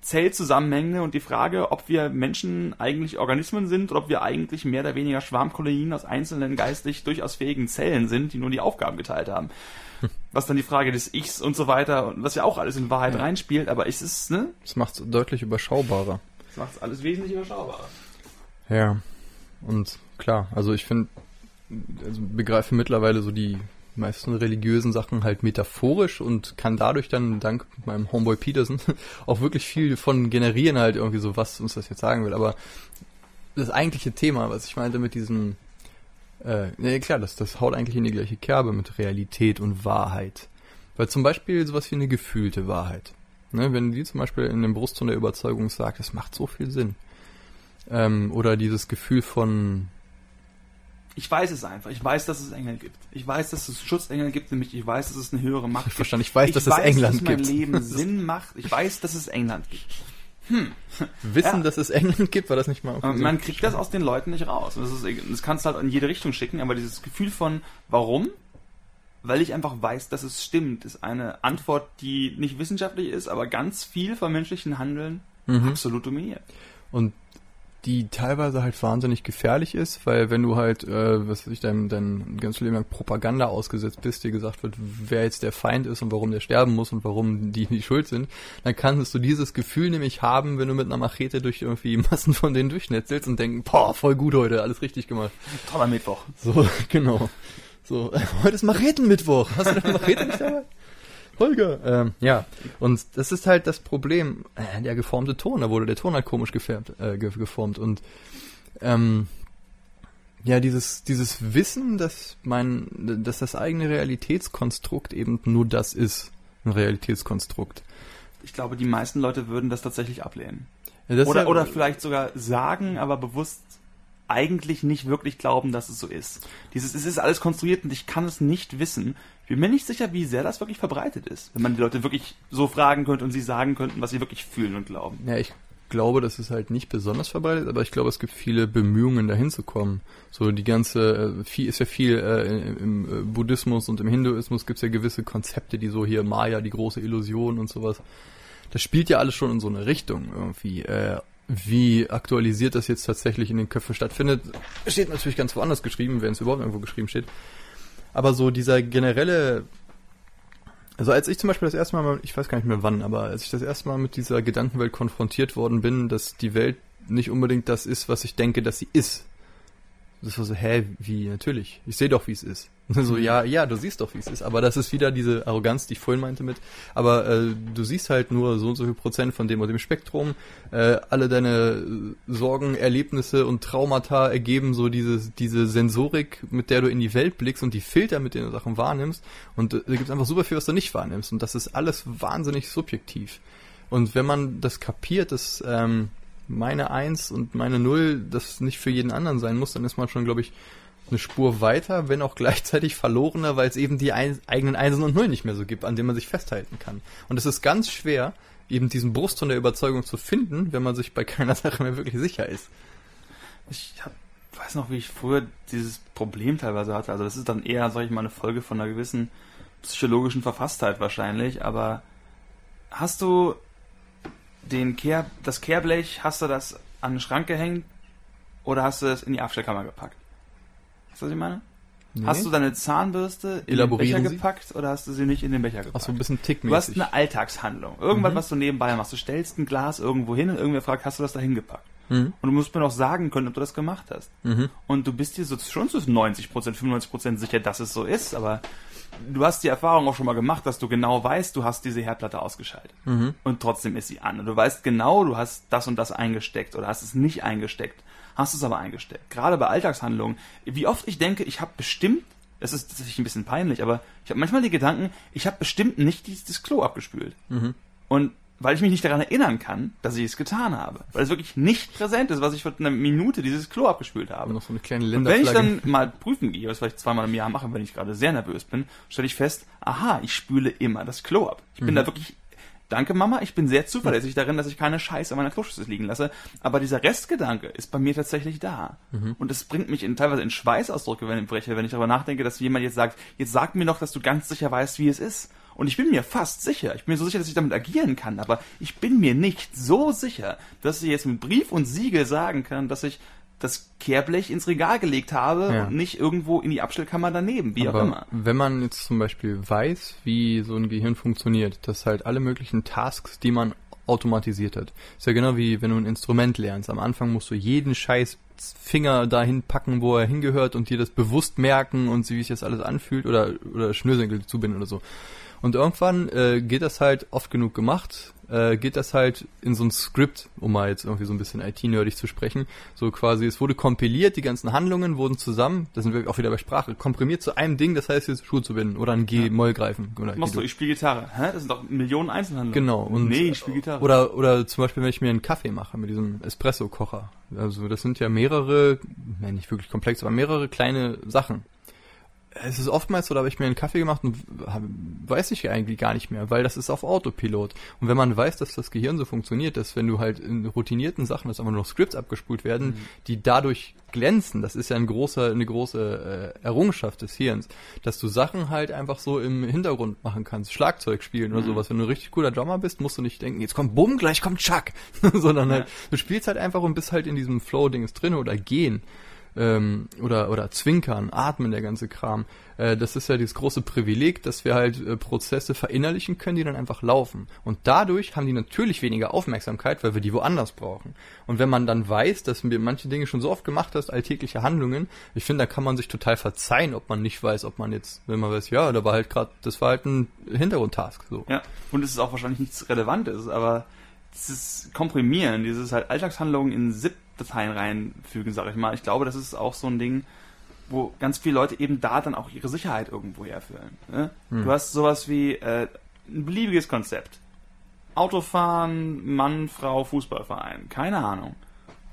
Zellzusammenhänge und die Frage, ob wir Menschen eigentlich Organismen sind oder ob wir eigentlich mehr oder weniger Schwarmkolonien aus einzelnen geistig durchaus fähigen Zellen sind, die nur die Aufgaben geteilt haben was dann die Frage des Ichs und so weiter und was ja auch alles in Wahrheit ja. reinspielt, aber ist es, ne? Das macht es deutlich überschaubarer. Das macht es alles wesentlich überschaubarer. Ja. Und klar, also ich finde, also begreife mittlerweile so die meisten religiösen Sachen halt metaphorisch und kann dadurch dann dank meinem Homeboy Peterson auch wirklich viel von generieren halt irgendwie so, was uns das jetzt sagen will. Aber das eigentliche Thema, was ich meinte mit diesem äh, nee, klar, das, das haut eigentlich in die gleiche Kerbe mit Realität und Wahrheit. Weil zum Beispiel sowas wie eine gefühlte Wahrheit. Ne, wenn die zum Beispiel in dem Brustton der Überzeugung sagt, das macht so viel Sinn. Ähm, oder dieses Gefühl von ich weiß es einfach. Ich weiß, dass es Engel gibt. Ich weiß, dass es Schutzengel gibt, nämlich ich weiß, dass es eine höhere Macht gibt. Verstanden. Ich weiß, ich dass weiß, es England dass gibt. Ich weiß, dass mein Leben Sinn macht. Ich weiß, dass es England gibt. Hm. Wissen, ja. dass es England gibt, war das nicht mal. Man so kriegt das aus den Leuten nicht raus. Das, ist, das kannst du halt in jede Richtung schicken, aber dieses Gefühl von, warum? Weil ich einfach weiß, dass es stimmt, ist eine Antwort, die nicht wissenschaftlich ist, aber ganz viel vom menschlichen Handeln mhm. absolut dominiert. Und die teilweise halt wahnsinnig gefährlich ist, weil wenn du halt, äh, was weiß ich, dein, dein ganzes Leben lang Propaganda ausgesetzt bist, dir gesagt wird, wer jetzt der Feind ist und warum der sterben muss und warum die nicht schuld sind, dann kannst du dieses Gefühl nämlich haben, wenn du mit einer Machete durch irgendwie Massen von denen durchnetzelst und denken, boah, voll gut heute, alles richtig gemacht. Toller Mittwoch. So, genau. So, heute ist Machetenmittwoch. Hast du deine Machete nicht dabei? Holger. Ähm, ja, und das ist halt das Problem. Äh, der geformte Ton, da wurde der Ton halt komisch gefärbt, äh, geformt. Und ähm, ja, dieses, dieses Wissen, dass mein, dass das eigene Realitätskonstrukt eben nur das ist, ein Realitätskonstrukt. Ich glaube, die meisten Leute würden das tatsächlich ablehnen. Ja, oder, ja, oder vielleicht sogar sagen, aber bewusst eigentlich nicht wirklich glauben, dass es so ist. Dieses, es ist alles konstruiert und ich kann es nicht wissen. Bin mir nicht sicher, wie sehr das wirklich verbreitet ist, wenn man die Leute wirklich so fragen könnte und sie sagen könnten, was sie wirklich fühlen und glauben. Ja, ich glaube, das ist halt nicht besonders verbreitet, aber ich glaube, es gibt viele Bemühungen, dahin zu kommen. So die ganze, äh, viel ist ja viel äh, im äh, Buddhismus und im Hinduismus gibt es ja gewisse Konzepte, die so hier Maya, die große Illusion und sowas. Das spielt ja alles schon in so eine Richtung irgendwie. Äh, wie aktualisiert das jetzt tatsächlich in den Köpfen stattfindet, steht natürlich ganz woanders geschrieben, wenn es überhaupt irgendwo geschrieben steht. Aber so dieser generelle, also als ich zum Beispiel das erste Mal, ich weiß gar nicht mehr wann, aber als ich das erste Mal mit dieser Gedankenwelt konfrontiert worden bin, dass die Welt nicht unbedingt das ist, was ich denke, dass sie ist. Das war so, hä, wie, natürlich. Ich sehe doch, wie es ist. So, ja, ja, du siehst doch, wie es ist. Aber das ist wieder diese Arroganz, die ich vorhin meinte mit. Aber äh, du siehst halt nur so und so viel Prozent von dem und dem Spektrum. Äh, alle deine Sorgen, Erlebnisse und Traumata ergeben so diese, diese Sensorik, mit der du in die Welt blickst und die Filter, mit denen du Sachen wahrnimmst. Und äh, da gibt es einfach super viel, was du nicht wahrnimmst. Und das ist alles wahnsinnig subjektiv. Und wenn man das kapiert, dass ähm, meine Eins und meine Null das nicht für jeden anderen sein muss, dann ist man schon, glaube ich, eine Spur weiter, wenn auch gleichzeitig verlorener, weil es eben die ein, eigenen Einsen und Nullen nicht mehr so gibt, an denen man sich festhalten kann. Und es ist ganz schwer, eben diesen Brustton der Überzeugung zu finden, wenn man sich bei keiner Sache mehr wirklich sicher ist. Ich hab, weiß noch, wie ich früher dieses Problem teilweise hatte. Also das ist dann eher, sag ich mal, eine Folge von einer gewissen psychologischen Verfasstheit wahrscheinlich, aber hast du den Kehr, das Kehrblech, hast du das an den Schrank gehängt oder hast du es in die Abstellkammer gepackt? Weißt du, was ich meine? Nee. Hast du deine Zahnbürste in den Becher Sie? gepackt oder hast du sie nicht in den Becher gepackt? Ach so, ein bisschen tickmäßig. Du hast eine Alltagshandlung. Irgendwas, mhm. was du nebenbei machst. Du stellst ein Glas irgendwo hin und irgendwer fragt, hast du das da hingepackt? Mhm. Und du musst mir noch sagen können, ob du das gemacht hast. Mhm. Und du bist dir so schon zu 90%, 95% sicher, dass es so ist, aber du hast die Erfahrung auch schon mal gemacht, dass du genau weißt, du hast diese Herdplatte ausgeschaltet. Mhm. Und trotzdem ist sie an. Und du weißt genau, du hast das und das eingesteckt oder hast es nicht eingesteckt hast du es aber eingesteckt. Gerade bei Alltagshandlungen. Wie oft ich denke, ich habe bestimmt, es ist tatsächlich ein bisschen peinlich, aber ich habe manchmal die Gedanken, ich habe bestimmt nicht dieses, das Klo abgespült. Mhm. Und weil ich mich nicht daran erinnern kann, dass ich es getan habe. Weil es wirklich nicht präsent ist, was ich für eine Minute dieses Klo abgespült habe. Noch so eine kleine Und wenn ich dann mal prüfen gehe, was vielleicht zweimal im Jahr mache, wenn ich gerade sehr nervös bin, stelle ich fest, aha, ich spüle immer das Klo ab. Ich bin mhm. da wirklich danke Mama, ich bin sehr zuverlässig darin, dass ich keine Scheiße an meiner Kloschüssel liegen lasse. Aber dieser Restgedanke ist bei mir tatsächlich da. Mhm. Und das bringt mich in, teilweise in Schweißausdrücke, wenn wenn ich darüber nachdenke, dass jemand jetzt sagt, jetzt sag mir doch, dass du ganz sicher weißt, wie es ist. Und ich bin mir fast sicher, ich bin mir so sicher, dass ich damit agieren kann, aber ich bin mir nicht so sicher, dass ich jetzt mit Brief und Siegel sagen kann, dass ich das Kehrblech ins Regal gelegt habe Ja. und nicht irgendwo in die Abstellkammer daneben, wie auch Aber immer. wenn man jetzt zum Beispiel weiß, wie so ein Gehirn funktioniert, dass halt alle möglichen Tasks, die man automatisiert hat, ist ja genau wie wenn du ein Instrument lernst. Am Anfang musst du jeden scheiß Finger dahin packen, wo er hingehört und dir das bewusst merken und wie sich das alles anfühlt oder, oder Schnürsenkel zubinden oder so. Und irgendwann äh, geht das halt oft genug gemacht, äh, geht das halt in so ein Skript, um mal jetzt irgendwie so ein bisschen IT-nerdig zu sprechen. So quasi, es wurde kompiliert, die ganzen Handlungen wurden zusammen, da sind wir auch wieder bei Sprache, komprimiert zu einem Ding, das heißt jetzt Schuhe zu binden oder ein G-Moll greifen. Oder machst du? Ich spiele Gitarre. Hä? Das sind doch Millionen Einzelhandlungen. Genau. Und, nee, ich spiele Gitarre. Oder, oder zum Beispiel, wenn ich mir einen Kaffee mache mit diesem Espresso-Kocher. Also das sind ja mehrere, nicht wirklich komplex, aber mehrere kleine Sachen. Es ist oftmals so, da habe ich mir einen Kaffee gemacht und weiß ich eigentlich gar nicht mehr, weil das ist auf Autopilot. Und wenn man weiß, dass das Gehirn so funktioniert, dass wenn du halt in routinierten Sachen, dass einfach nur noch Scripts abgespult werden, Mhm. die dadurch glänzen, das ist ja ein großer, eine große äh, Errungenschaft des Hirns, dass du Sachen halt einfach so im Hintergrund machen kannst, Schlagzeug spielen oder Mhm. sowas. Wenn du ein richtig cooler Drummer bist, musst du nicht denken, jetzt kommt Bumm, gleich kommt Chuck, sondern Ja. halt, du spielst halt einfach und bist halt in diesem Flow-Dings drin oder gehen ähm, oder oder zwinkern, atmen, der ganze Kram. Äh, das ist ja dieses große Privileg, dass wir halt äh, Prozesse verinnerlichen können, die dann einfach laufen. Und dadurch haben die natürlich weniger Aufmerksamkeit, weil wir die woanders brauchen. Und wenn man dann weiß, dass wir manche Dinge schon so oft gemacht hast, alltägliche Handlungen, ich finde, da kann man sich total verzeihen, ob man nicht weiß, ob man jetzt, wenn man weiß, ja, da war halt gerade, das war halt ein Hintergrundtask. So. Ja, und es ist auch wahrscheinlich nichts Relevantes, aber dieses Komprimieren, dieses halt Alltagshandlungen in ZIP-Dateien reinfügen, sag ich mal, ich glaube, das ist auch so ein Ding, wo ganz viele Leute eben da dann auch ihre Sicherheit irgendwo herführen. Ne? Hm. Du hast sowas wie äh, ein beliebiges Konzept. Autofahren, Mann, Frau, Fußballverein, keine Ahnung.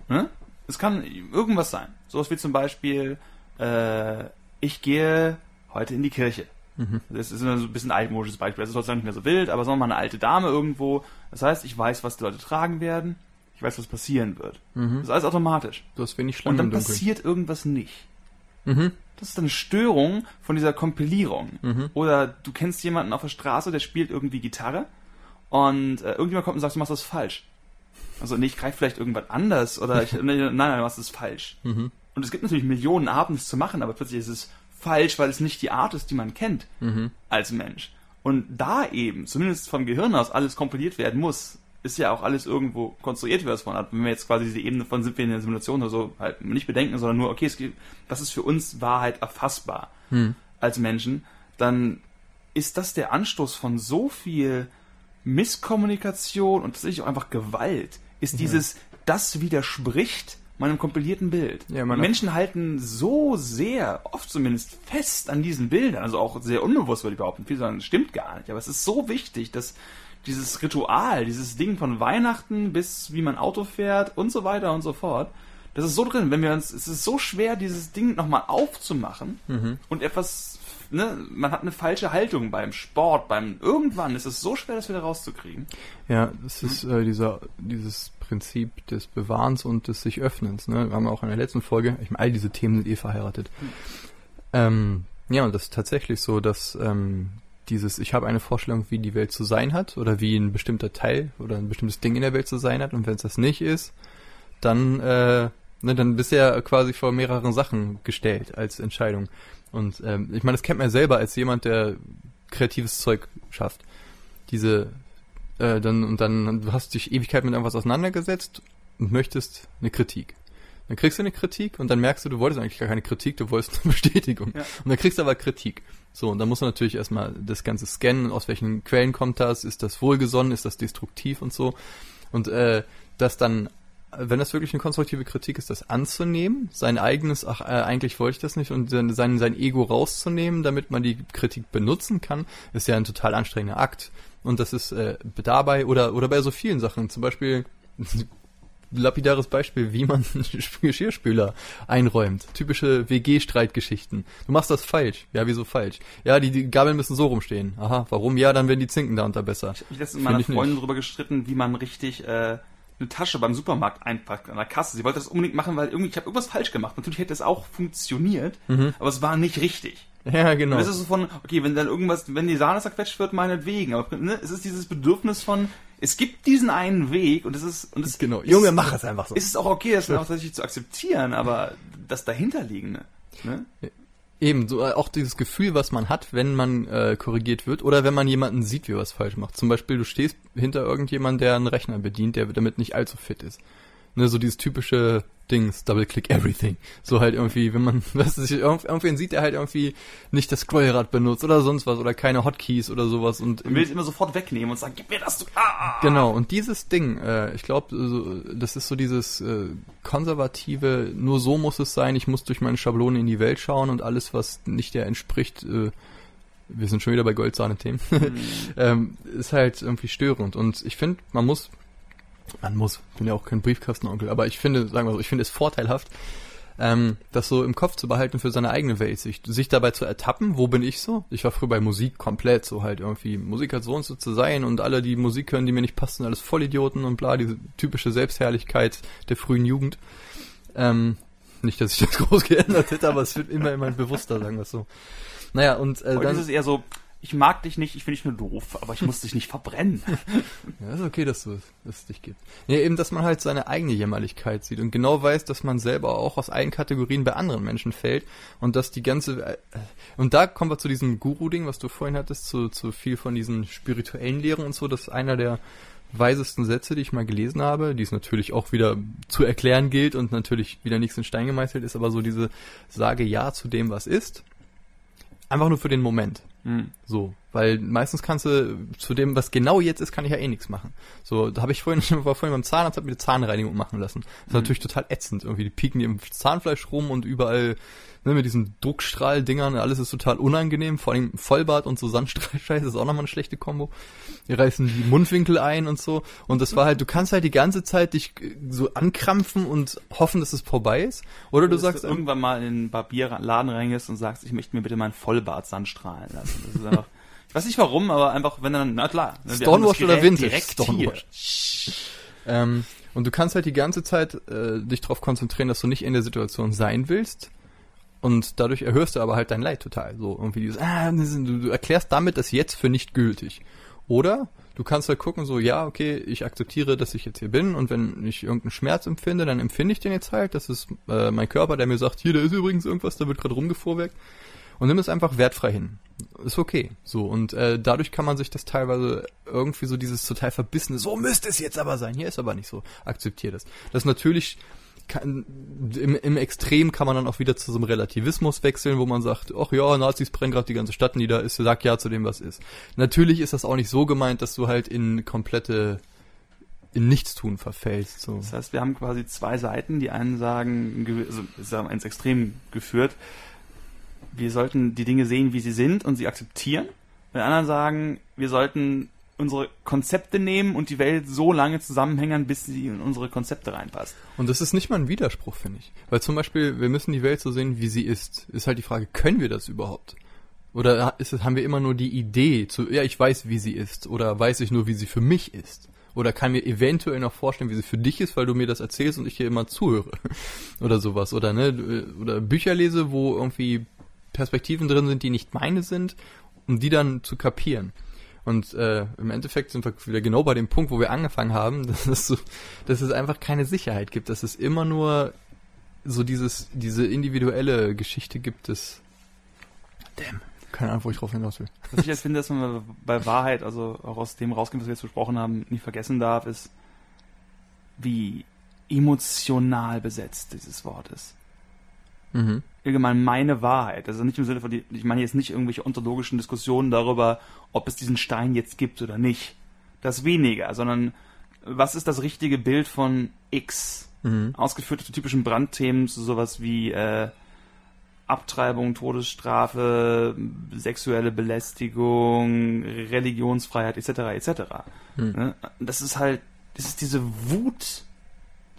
Ne? Es kann irgendwas sein. Sowas wie zum Beispiel, äh, ich gehe heute in die Kirche. Mhm. Das ist so ein bisschen altmodisches Beispiel. Das ist sozusagen nicht mehr so wild, aber sagen wir mal eine alte Dame irgendwo. Das heißt, ich weiß, was die Leute tragen werden. Ich weiß, was passieren wird. Mhm. Das ist alles automatisch. Du hast wenig Und Schlangen dann im Dunkeln. passiert irgendwas nicht. Mhm. Das ist eine Störung von dieser Kompilierung. Mhm. Oder du kennst jemanden auf der Straße, der spielt irgendwie Gitarre und äh, irgendjemand kommt und sagt, du machst das falsch. Also nee, ich greife vielleicht irgendwas anders oder ich, nee, nein, nein, du machst das falsch. Mhm. Und es gibt natürlich Millionen Arten, es zu machen, aber plötzlich ist es falsch, weil es nicht die Art ist, die man kennt Mhm. als Mensch. Und da eben, zumindest vom Gehirn aus, alles kompiliert werden muss, ist ja auch alles irgendwo konstruiert, wie wir es vorhin hatten. Wenn wir jetzt quasi diese Ebene von sind wir in der Simulation oder so halt nicht bedenken, sondern nur, okay, es gibt, das ist für uns Wahrheit erfassbar Mhm. als Menschen, dann ist das der Anstoß von so viel Misskommunikation und tatsächlich auch einfach Gewalt. Ist dieses, das widerspricht meinem kompilierten Bild. Ja, Menschen halten so sehr, oft zumindest, fest an diesen Bildern, also auch sehr unbewusst, würde ich behaupten. Viele sagen, das stimmt gar nicht. Aber es ist so wichtig, dass dieses Ritual, dieses Ding von Weihnachten bis wie man Auto fährt und so weiter und so fort, das ist so drin, wenn wir uns, es ist so schwer, dieses Ding nochmal aufzumachen Mhm. und etwas, ne, man hat eine falsche Haltung beim Sport, beim irgendwann ist es so schwer, das wieder rauszukriegen. Ja, das ist äh, dieser, dieses Prinzip des Bewahrens und des sich Öffnens. Ne? Wir haben auch in der letzten Folge, ich meine, all diese Themen sind eh verheiratet. Ähm, ja, und das ist tatsächlich so, dass ähm, dieses, ich habe eine Vorstellung, wie die Welt zu sein hat oder wie ein bestimmter Teil oder ein bestimmtes Ding in der Welt zu sein hat und wenn es das nicht ist, dann, äh, ne, dann bist du ja quasi vor mehreren Sachen gestellt als Entscheidung. Und ähm, ich meine, das kennt man ja selber als jemand, der kreatives Zeug schafft. Diese äh, dann und dann du hast dich Ewigkeit mit irgendwas auseinandergesetzt und möchtest eine Kritik. Dann kriegst du eine Kritik und dann merkst du, du wolltest eigentlich gar keine Kritik, du wolltest eine Bestätigung. Ja. Und dann kriegst du aber Kritik. So, und dann musst du natürlich erstmal das Ganze scannen, aus welchen Quellen kommt das, ist das wohlgesonnen, ist das destruktiv und so. Und äh, das dann, wenn das wirklich eine konstruktive Kritik ist, das anzunehmen, sein eigenes, ach, äh, eigentlich wollte ich das nicht, und sein, sein, Ego rauszunehmen, damit man die Kritik benutzen kann, ist ja ein total anstrengender Akt. Und das ist äh, dabei oder oder bei so vielen Sachen, zum Beispiel lapidares Beispiel, wie man Geschirrspüler einräumt. Typische WG-Streitgeschichten. Du machst das falsch. Ja, wieso falsch? Ja, die, die Gabeln müssen so rumstehen. Aha, warum? Ja, dann werden die Zinken da unter besser. Ich habe mich letztens mit meiner Freundin drüber gestritten, wie man richtig äh, eine Tasche beim Supermarkt einpackt an der Kasse. Sie wollte das unbedingt machen, weil irgendwie ich habe irgendwas falsch gemacht. Natürlich hätte es auch funktioniert, Mhm. aber es war nicht richtig. Ja, genau. Und das ist so von, okay, wenn dann irgendwas, wenn die Sahne zerquetscht wird, meinetwegen. Aber ne, es ist dieses Bedürfnis von, es gibt diesen einen Weg und es ist und es Genau. ist, Junge, mach es einfach so. Ist es auch okay, das auch tatsächlich zu akzeptieren, aber das dahinterliegende. Ne? Eben, so äh, auch dieses Gefühl, was man hat, wenn man äh, korrigiert wird oder wenn man jemanden sieht, wie er was falsch macht. Zum Beispiel, du stehst hinter irgendjemandem, der einen Rechner bedient, der damit nicht allzu fit ist. Ne, so dieses typische Dings, Double-Click Everything. So halt irgendwie, wenn man, was ist, irgendwen sieht, der halt irgendwie nicht das Scrollrad benutzt oder sonst was oder keine Hotkeys oder sowas und Man will es immer sofort wegnehmen und sagen, gib mir das, du, ah! Genau, und dieses Ding, äh, ich glaube, so, das ist so dieses äh, konservative, nur so muss es sein, ich muss durch meine Schablone in die Welt schauen und alles, was nicht der entspricht, äh, wir sind schon wieder bei Goldsahne-Themen, ähm, ist halt irgendwie störend. Und ich finde, man muss, man muss, bin ja auch kein Briefkastenonkel, aber ich finde, sagen wir so, ich finde es vorteilhaft, ähm, das so im Kopf zu behalten für seine eigene Welt, sich, sich dabei zu ertappen, wo bin ich so? Ich war früher bei Musik komplett so halt irgendwie, Musik hat so und so zu sein und alle, die Musik hören, die mir nicht passen, alles Vollidioten und bla, diese typische Selbstherrlichkeit der frühen Jugend. Ähm, nicht, dass ich das groß geändert hätte, aber es wird immer immer bewusster, sagen wir es so. Naja, und äh, Heute dann... ist es eher so, ich mag dich nicht, ich finde dich nur doof, aber ich muss dich nicht verbrennen. Ja, ist okay, dass du es, dass es dich gibt. Ja, eben, dass man halt seine eigene Jämmerlichkeit sieht und genau weiß, dass man selber auch aus allen Kategorien bei anderen Menschen fällt und dass die ganze äh, und da kommen wir zu diesem Guru-Ding, was du vorhin hattest, zu, zu viel von diesen spirituellen Lehren und so, das ist einer der weisesten Sätze, die ich mal gelesen habe, die es natürlich auch wieder zu erklären gilt und natürlich wieder nichts in Stein gemeißelt ist, aber so diese sage ja zu dem, was ist, einfach nur für den Moment. Hm. So, weil meistens kannst du zu dem, was genau jetzt ist, kann ich ja eh nichts machen. So, da habe ich vorhin, war vorhin beim Zahnarzt, hab mir eine Zahnreinigung machen lassen. Das ist Mhm. natürlich total ätzend. Irgendwie, die pieken dir im Zahnfleisch rum und überall, ne, mit diesen Druckstrahldingern, alles ist total unangenehm. Vor allem Vollbart und so Sandstrahlscheiße ist auch nochmal eine schlechte Kombo. Die reißen die Mundwinkel ein und so. Und das war halt, du kannst halt die ganze Zeit dich äh, so ankrampfen und hoffen, dass es vorbei ist. Oder du Dass sagst, ähm, irgendwann mal in den Barbierladen reingehst und sagst, ich möchte mir bitte meinen Vollbart sandstrahlen lassen. Das ist einfach, ich weiß nicht warum, aber einfach, wenn dann, na klar. ne, Stonewash oder Vintage? Direkt Stonewash. Ähm, und du kannst halt die ganze Zeit äh, dich darauf konzentrieren, dass du nicht in der Situation sein willst. Und dadurch erhöhst du aber halt dein Leid total. So irgendwie dieses, ah, du, du erklärst damit das jetzt für nicht gültig. Oder du kannst halt gucken, so, ja, okay, ich akzeptiere, dass ich jetzt hier bin und wenn ich irgendeinen Schmerz empfinde, dann empfinde ich den jetzt halt. Das ist äh, mein Körper, der mir sagt, hier, da ist übrigens irgendwas, da wird gerade rumgefuhrwerkt. Und nimm es einfach wertfrei hin. Ist okay. So, und äh, dadurch kann man sich das teilweise irgendwie so dieses total verbissene, so müsste es jetzt aber sein, hier ist aber nicht so, akzeptiert es. Das natürlich kann, im, im Extrem kann man dann auch wieder zu so einem Relativismus wechseln, wo man sagt, ach ja, Nazis brennen gerade die ganze Stadt nieder, ist, sag ja zu dem, was ist. Natürlich ist das auch nicht so gemeint, dass du halt in komplette in Nichtstun verfällst. So. Das heißt, wir haben quasi zwei Seiten. Die einen sagen, also ist ins Extrem geführt, wir sollten die Dinge sehen, wie sie sind und sie akzeptieren. Die anderen sagen, wir sollten unsere Konzepte nehmen und die Welt so lange zusammenhängen, bis sie in unsere Konzepte reinpasst. Und das ist nicht mal ein Widerspruch, finde ich. Weil zum Beispiel, wir müssen die Welt so sehen, wie sie ist. Ist halt die Frage, können wir das überhaupt? Oder es, haben wir immer nur die Idee zu, ja, ich weiß, wie sie ist. Oder weiß ich nur, wie sie für mich ist. Oder kann mir eventuell noch vorstellen, wie sie für dich ist, weil du mir das erzählst und ich dir immer zuhöre. Oder sowas. Oder, ne, oder Bücher lese, wo irgendwie Perspektiven drin sind, die nicht meine sind, um die dann zu kapieren. Und äh, im Endeffekt sind wir wieder genau bei dem Punkt, wo wir angefangen haben, dass es, so, dass es einfach keine Sicherheit gibt, dass es immer nur so dieses, diese individuelle Geschichte gibt es. Damn. Keine Ahnung, wo ich drauf hinaus will. Was ich jetzt finde, dass man bei Wahrheit, also auch aus dem rausgehen, was wir jetzt besprochen haben, nie vergessen darf, ist, wie emotional besetzt dieses Wort ist. Mhm. Allgemein meine Wahrheit. Also nicht im Sinne von, die, ich meine jetzt nicht irgendwelche ontologischen Diskussionen darüber, ob es diesen Stein jetzt gibt oder nicht. Das weniger, sondern was ist das richtige Bild von X? Mhm. Ausgeführt zu typischen Brandthemen, zu sowas wie äh, Abtreibung, Todesstrafe, sexuelle Belästigung, Religionsfreiheit etc. etc. Mhm. Ne? Das ist halt, das ist diese Wut,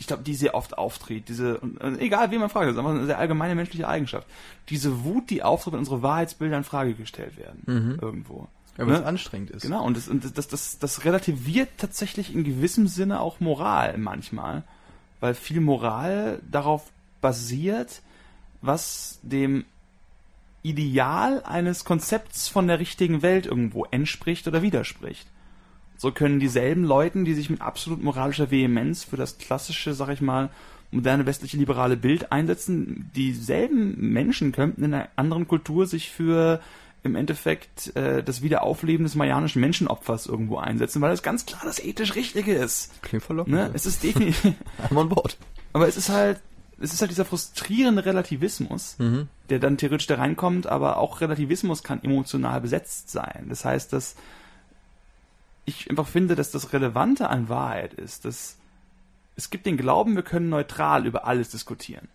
ich glaube, die sehr oft auftritt, diese, und, und egal wie man fragt, das ist einfach eine sehr allgemeine menschliche Eigenschaft. Diese Wut, die auftritt, wenn unsere Wahrheitsbilder in Frage gestellt werden. Mhm. Irgendwo. Ja, weil Ne? es anstrengend ist. Genau, und das, und das, das, das relativiert tatsächlich in gewissem Sinne auch Moral manchmal, weil viel Moral darauf basiert, was dem Ideal eines Konzepts von der richtigen Welt irgendwo entspricht oder widerspricht. So können dieselben Leuten, die sich mit absolut moralischer Vehemenz für das klassische, sag ich mal, moderne westliche liberale Bild einsetzen, dieselben Menschen könnten in einer anderen Kultur sich für im Endeffekt äh, das Wiederaufleben des mayanischen Menschenopfers irgendwo einsetzen, weil das ganz klar das ethisch Richtige ist. Klingt verlockend. Ne? Es ist definitiv, I'm on board. aber es ist halt, es ist halt dieser frustrierende Relativismus, Mhm. der dann theoretisch da reinkommt, aber auch Relativismus kann emotional besetzt sein. Das heißt, dass ich einfach finde, dass das Relevante an Wahrheit ist, dass es gibt den Glauben, wir können neutral über alles diskutieren.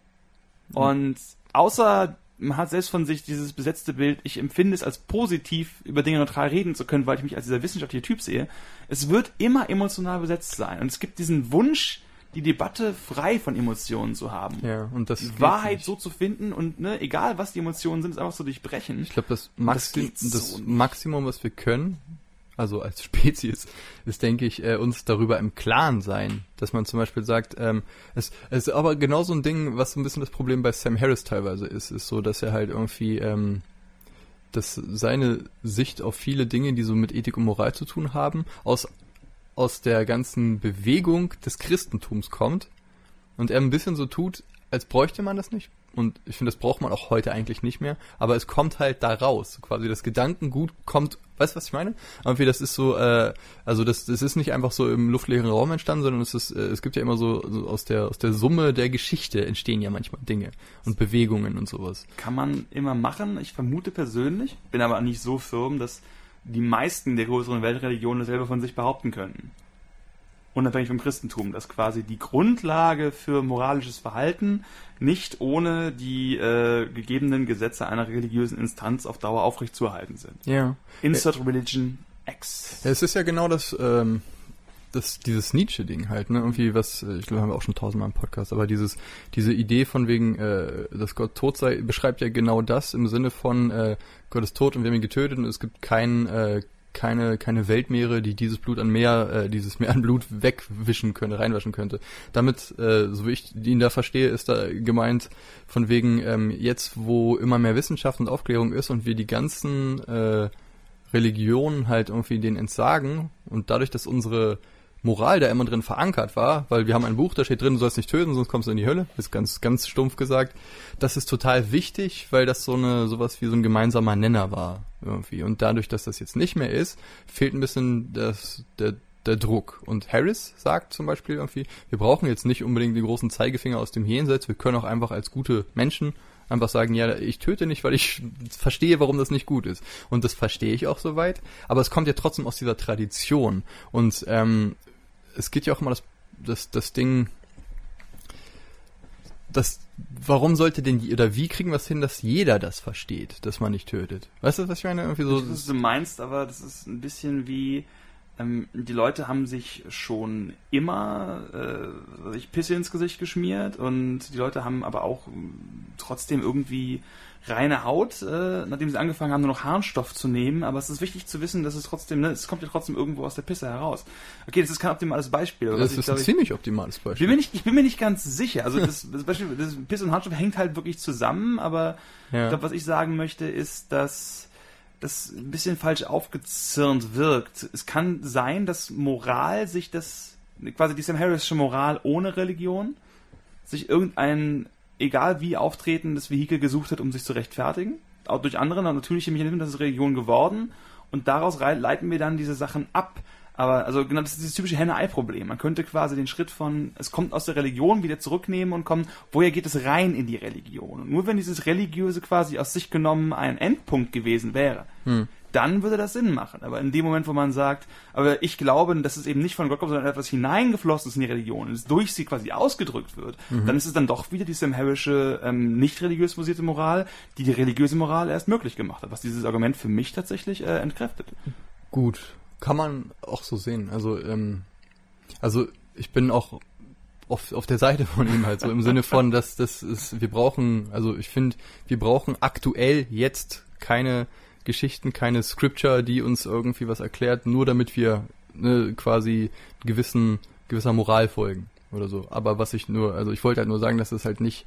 Und außer man hat selbst von sich dieses besetzte Bild, ich empfinde es als positiv, über Dinge neutral reden zu können, weil ich mich als dieser wissenschaftliche Typ sehe. Es wird immer emotional besetzt sein. Und es gibt diesen Wunsch, die Debatte frei von Emotionen zu haben. Ja, und das Wahrheit nicht. so zu finden und ne, egal was die Emotionen sind, es einfach so durchbrechen. Ich glaube, das, Maxi so das nicht. Maximum, was wir können, also als Spezies, ist, denke ich, äh, uns darüber im Klaren sein. Dass man zum Beispiel sagt, ähm, es, es ist aber genau so ein Ding, was so ein bisschen das Problem bei Sam Harris teilweise ist, ist so, dass er halt irgendwie, ähm, dass seine Sicht auf viele Dinge, die so mit Ethik und Moral zu tun haben, aus, aus der ganzen Bewegung des Christentums kommt und er ein bisschen so tut, als bräuchte man das nicht. Und ich finde, das braucht man auch heute eigentlich nicht mehr. Aber es kommt halt da raus. Quasi das Gedankengut kommt, weißt du, was ich meine? Irgendwie, das ist so, äh, also das, das ist nicht einfach so im luftleeren Raum entstanden, sondern es ist, äh, es gibt ja immer so, so aus der, aus der Summe der Geschichte entstehen ja manchmal Dinge und Bewegungen und sowas. Kann man immer machen. Ich vermute persönlich, bin aber nicht so firm, dass die meisten der größeren Weltreligionen selber von sich behaupten könnten. Unabhängig vom Christentum, dass quasi die Grundlage für moralisches Verhalten nicht ohne die äh, gegebenen Gesetze einer religiösen Instanz auf Dauer aufrechtzuerhalten sind. Ja. Insert Religion X. Ja, es ist ja genau das, ähm, das dieses Nietzsche-Ding halt, ne? Irgendwie was, äh, ich glaube, haben wir auch schon tausendmal im Podcast, aber dieses, diese Idee von wegen, äh, dass Gott tot sei, beschreibt ja genau das im Sinne von äh, Gott ist tot und wir haben ihn getötet und es gibt kein, äh, keine, keine Weltmeere, die dieses Blut an Meer, äh, dieses Meer an Blut wegwischen könnte, reinwaschen könnte. Damit, äh, so wie ich ihn da verstehe, ist da gemeint von wegen, ähm, jetzt wo immer mehr Wissenschaft und Aufklärung ist und wir die ganzen äh, Religionen halt irgendwie den entsagen und dadurch, dass unsere Moral da immer drin verankert war, weil wir haben ein Buch, da steht drin, du sollst nicht töten, sonst kommst du in die Hölle, ist ganz, ganz stumpf gesagt. Das ist total wichtig, weil das so eine, sowas wie so ein gemeinsamer Nenner war, irgendwie. Und dadurch, dass das jetzt nicht mehr ist, fehlt ein bisschen das, der, der Druck. Und Harris sagt zum Beispiel irgendwie, wir brauchen jetzt nicht unbedingt den großen Zeigefinger aus dem Jenseits, wir können auch einfach als gute Menschen einfach sagen, ja, ich töte nicht, weil ich verstehe, warum das nicht gut ist. Und das verstehe ich auch soweit, aber es kommt ja trotzdem aus dieser Tradition. Und ähm, es geht ja auch immer das, das, das Ding, das, warum sollte denn, oder wie kriegen wir es hin, dass jeder das versteht, dass man nicht tötet? Weißt du, was ich meine? Irgendwie so, das, was du meinst, aber das ist ein bisschen wie ähm, die Leute haben sich schon immer äh, sich Pisse ins Gesicht geschmiert und die Leute haben aber auch ähm, trotzdem irgendwie reine Haut, äh, nachdem sie angefangen haben, nur noch Harnstoff zu nehmen. Aber es ist wichtig zu wissen, dass es trotzdem, ne, es kommt ja trotzdem irgendwo aus der Pisse heraus. Okay, das ist kein optimales Beispiel. das ich, ist glaub ein ich, ziemlich optimales bin Beispiel. mir nicht, ich bin mir nicht ganz sicher. Also das, das Beispiel, das Piss und Harnstoff hängt halt wirklich zusammen, aber ich Ja. glaube, was ich sagen möchte, ist, dass das ein bisschen falsch aufgezirnt wirkt. Es kann sein, dass Moral sich das, quasi die Sam Harrische Moral ohne Religion, sich irgendein, egal wie auftretendes Vehikel gesucht hat, um sich zu rechtfertigen. Auch durch andere natürliche Mechanismen, das ist Religion geworden. Und daraus leiten wir dann diese Sachen ab. Aber also genau, das ist dieses typische Henne-Ei-Problem. Man könnte quasi den Schritt von, es kommt aus der Religion, wieder zurücknehmen und kommen, woher geht es rein in die Religion? Und nur wenn dieses Religiöse quasi aus sich genommen ein Endpunkt gewesen wäre, Hm. Dann würde das Sinn machen. Aber in dem Moment, wo man sagt, aber ich glaube, dass es eben nicht von Gott kommt, sondern etwas hineingeflossen ist in die Religion es durch sie quasi ausgedrückt wird, dann ist es dann doch wieder die Sam Harrische, ähm, nicht religiös basierte Moral, die die religiöse Moral erst möglich gemacht hat, was dieses Argument für mich tatsächlich äh, entkräftet. Gut, kann man auch so sehen. Also, ähm, also ich bin auch auf, auf der Seite von ihm halt so im Sinne von, dass das ist, wir brauchen, also ich finde, wir brauchen aktuell jetzt keine Geschichten, keine Scripture, die uns irgendwie was erklärt, nur damit wir ne, quasi gewissen gewisser Moral folgen oder so. Aber was ich nur, also ich wollte halt nur sagen, dass es halt nicht,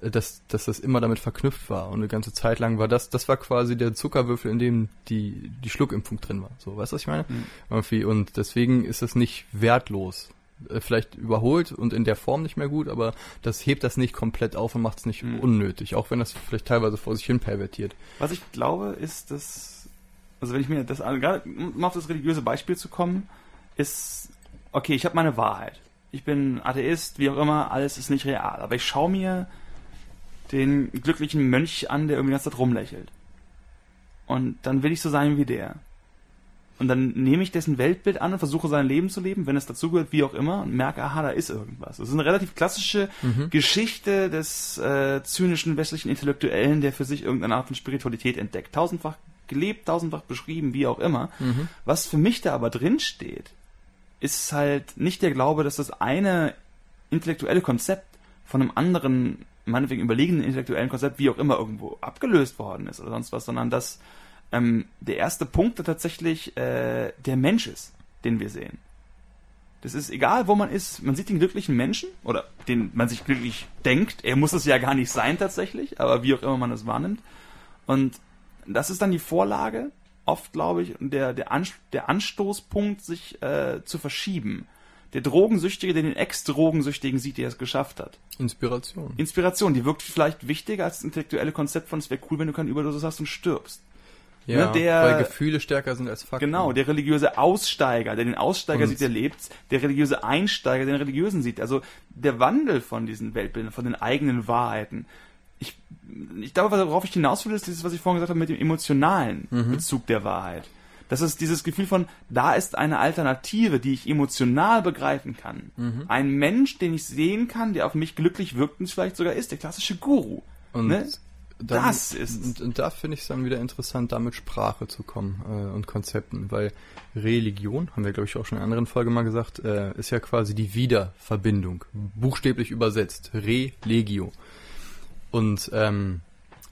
dass, dass das immer damit verknüpft war. Und eine ganze Zeit lang war das, das war quasi der Zuckerwürfel, in dem die, die Schluckimpfung drin war. So, weißt du, was ich meine? Mhm. Irgendwie. Und deswegen ist das nicht wertlos. Äh, vielleicht überholt und in der Form nicht mehr gut, aber das hebt das nicht komplett auf und macht es nicht mhm. unnötig, auch wenn das vielleicht teilweise vor sich hin pervertiert. Was ich glaube, ist, dass, also wenn ich mir das, gerade um auf das religiöse Beispiel zu kommen, ist, okay, ich habe meine Wahrheit. Ich bin Atheist, wie auch immer, alles ist nicht real. Aber ich schaue mir den glücklichen Mönch an, der irgendwie die ganze Zeit rumlächelt. Und dann will ich so sein wie der. Und dann nehme ich dessen Weltbild an und versuche sein Leben zu leben, wenn es dazugehört, wie auch immer, und merke, aha, da ist irgendwas. Das ist eine relativ klassische mhm. Geschichte des äh, zynischen westlichen Intellektuellen, der für sich irgendeine Art von Spiritualität entdeckt. Tausendfach gelebt, tausendfach beschrieben, wie auch immer. Mhm. Was für mich da aber drin steht, ist halt nicht der Glaube, dass das eine intellektuelle Konzept von einem anderen, meinetwegen überlegenen intellektuellen Konzept, wie auch immer, irgendwo abgelöst worden ist oder sonst was, sondern dass ähm, der erste Punkt tatsächlich äh, der Mensch ist, den wir sehen. Das ist egal, wo man ist. Man sieht den glücklichen Menschen oder den man sich glücklich denkt. Er muss es ja gar nicht sein tatsächlich, aber wie auch immer man es wahrnimmt. Und das ist dann die Vorlage, oft glaube ich, der, der, An der Anstoßpunkt, sich äh, zu verschieben. Der Drogensüchtige, der den Ex-Drogensüchtigen sieht, der es geschafft hat. Inspiration. Inspiration, die wirkt vielleicht wichtiger als das intellektuelle Konzept von, es wäre cool, wenn du keine Überdosis hast und stirbst. Ja, ne, der, weil Gefühle stärker sind als Fakten. Genau, der religiöse Aussteiger, der den Aussteiger Und sieht, der lebt, der religiöse Einsteiger, der den Religiösen sieht. Also der Wandel von diesen Weltbildern, von den eigenen Wahrheiten. Ich, ich glaube, worauf ich hinaus will, ist dieses, was ich vorhin gesagt habe, mit dem emotionalen mhm. Bezug der Wahrheit. Das ist dieses Gefühl von, da ist eine Alternative, die ich emotional begreifen kann. Mhm. Ein Mensch, den ich sehen kann, der auf mich glücklich wirkt und es vielleicht sogar ist, der klassische Guru. Und ne? Dann, das ist. Und, und da finde ich es dann wieder interessant, da mit Sprache zu kommen äh, und Konzepten, weil Religion, haben wir glaube ich auch schon in einer anderen Folge mal gesagt, äh, ist ja quasi die Wiederverbindung, buchstäblich übersetzt, Religio. Und ähm,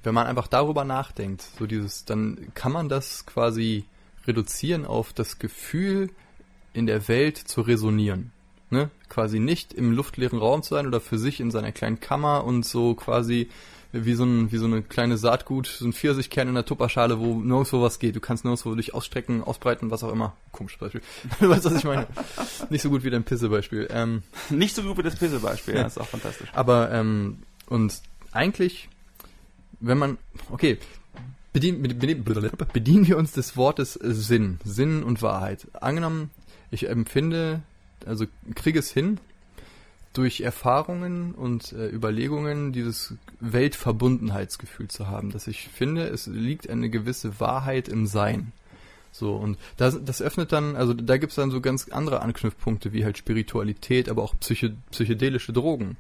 wenn man einfach darüber nachdenkt, so dieses, dann kann man das quasi reduzieren auf das Gefühl, in der Welt zu resonieren. Ne? Quasi nicht im luftleeren Raum zu sein oder für sich in seiner kleinen Kammer und so quasi wie so, ein, wie so eine kleine Saatgut, so ein Pfirsichkern in der Tupperschale, wo nirgendwo was geht. Du kannst nirgendwo dich ausstrecken, ausbreiten, was auch immer. Komisches Beispiel. du weißt, was ich meine. Nicht so gut wie dein Pissebeispiel. Ähm, Nicht so gut wie das Pissebeispiel, ja, ist auch fantastisch. Aber, ähm, und eigentlich, wenn man, okay, bedienen, bedienen, bedienen wir uns des Wortes Sinn, Sinn und Wahrheit. Angenommen, ich empfinde, also kriege es hin, durch Erfahrungen und äh, Überlegungen dieses Weltverbundenheitsgefühl zu haben, dass ich finde, es liegt eine gewisse Wahrheit im Sein. So, und das, das öffnet dann, also da gibt's dann so ganz andere Anknüpfpunkte, wie halt Spiritualität, aber auch psyche, psychedelische Drogen.